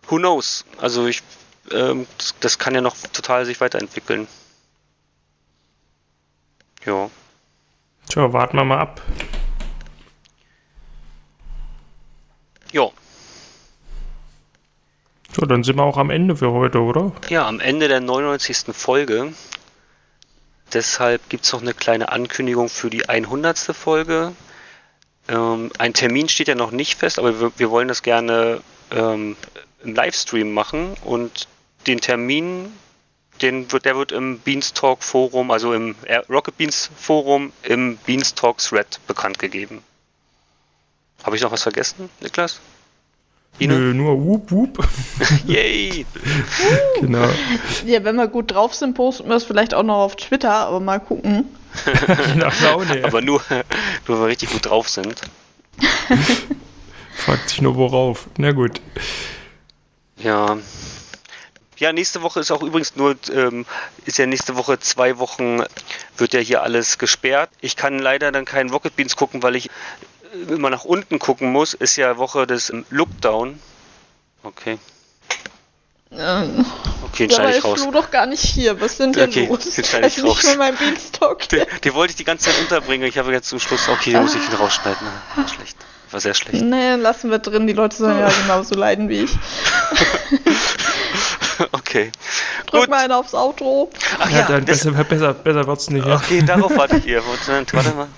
who knows? Also ich ähm, das, das kann ja noch total sich weiterentwickeln. Ja. Tja, warten wir mal ab. Ja. So, dann sind wir auch am Ende für heute, oder? Ja, am Ende der 99. Folge. Deshalb gibt es noch eine kleine Ankündigung für die 100. Folge. Ähm, ein Termin steht ja noch nicht fest, aber wir, wir wollen das gerne ähm, im Livestream machen und den Termin den wird, der wird im Beanstalk Forum, also im Rocket Beans Forum im Beanstalk Thread bekannt gegeben. Habe ich noch was vergessen, Niklas? Ine? Nö, nur Whoop Whoop. Yay! genau. Ja, wenn wir gut drauf sind, posten wir es vielleicht auch noch auf Twitter, aber mal gucken. Nach Laune. Aber nur, nur, wenn wir richtig gut drauf sind. Fragt sich nur worauf. Na gut. Ja, ja, nächste Woche ist auch übrigens nur, ähm, ist ja nächste Woche zwei Wochen, wird ja hier alles gesperrt. Ich kann leider dann keinen Rocket Beans gucken, weil ich äh, immer nach unten gucken muss. Ist ja Woche des Lookdown. Okay. Ähm, okay, entscheide ja, ich raus. Ich doch gar nicht hier. Was sind denn okay, los? Ich raus. Nicht mein Beanstalk. Die, die, wollte ich die ganze Zeit unterbringen. Ich habe jetzt zum Schluss, okay, den muss ich wieder rausschneiden. War schlecht. War sehr schlecht. Nee, lassen wir drin. Die Leute sollen ja genauso leiden wie ich. okay. Drück Gut. mal einen aufs Auto. Ach ja, ja dann besser, besser, besser wird's nicht. Okay, darauf warte ich hier. Warte mal.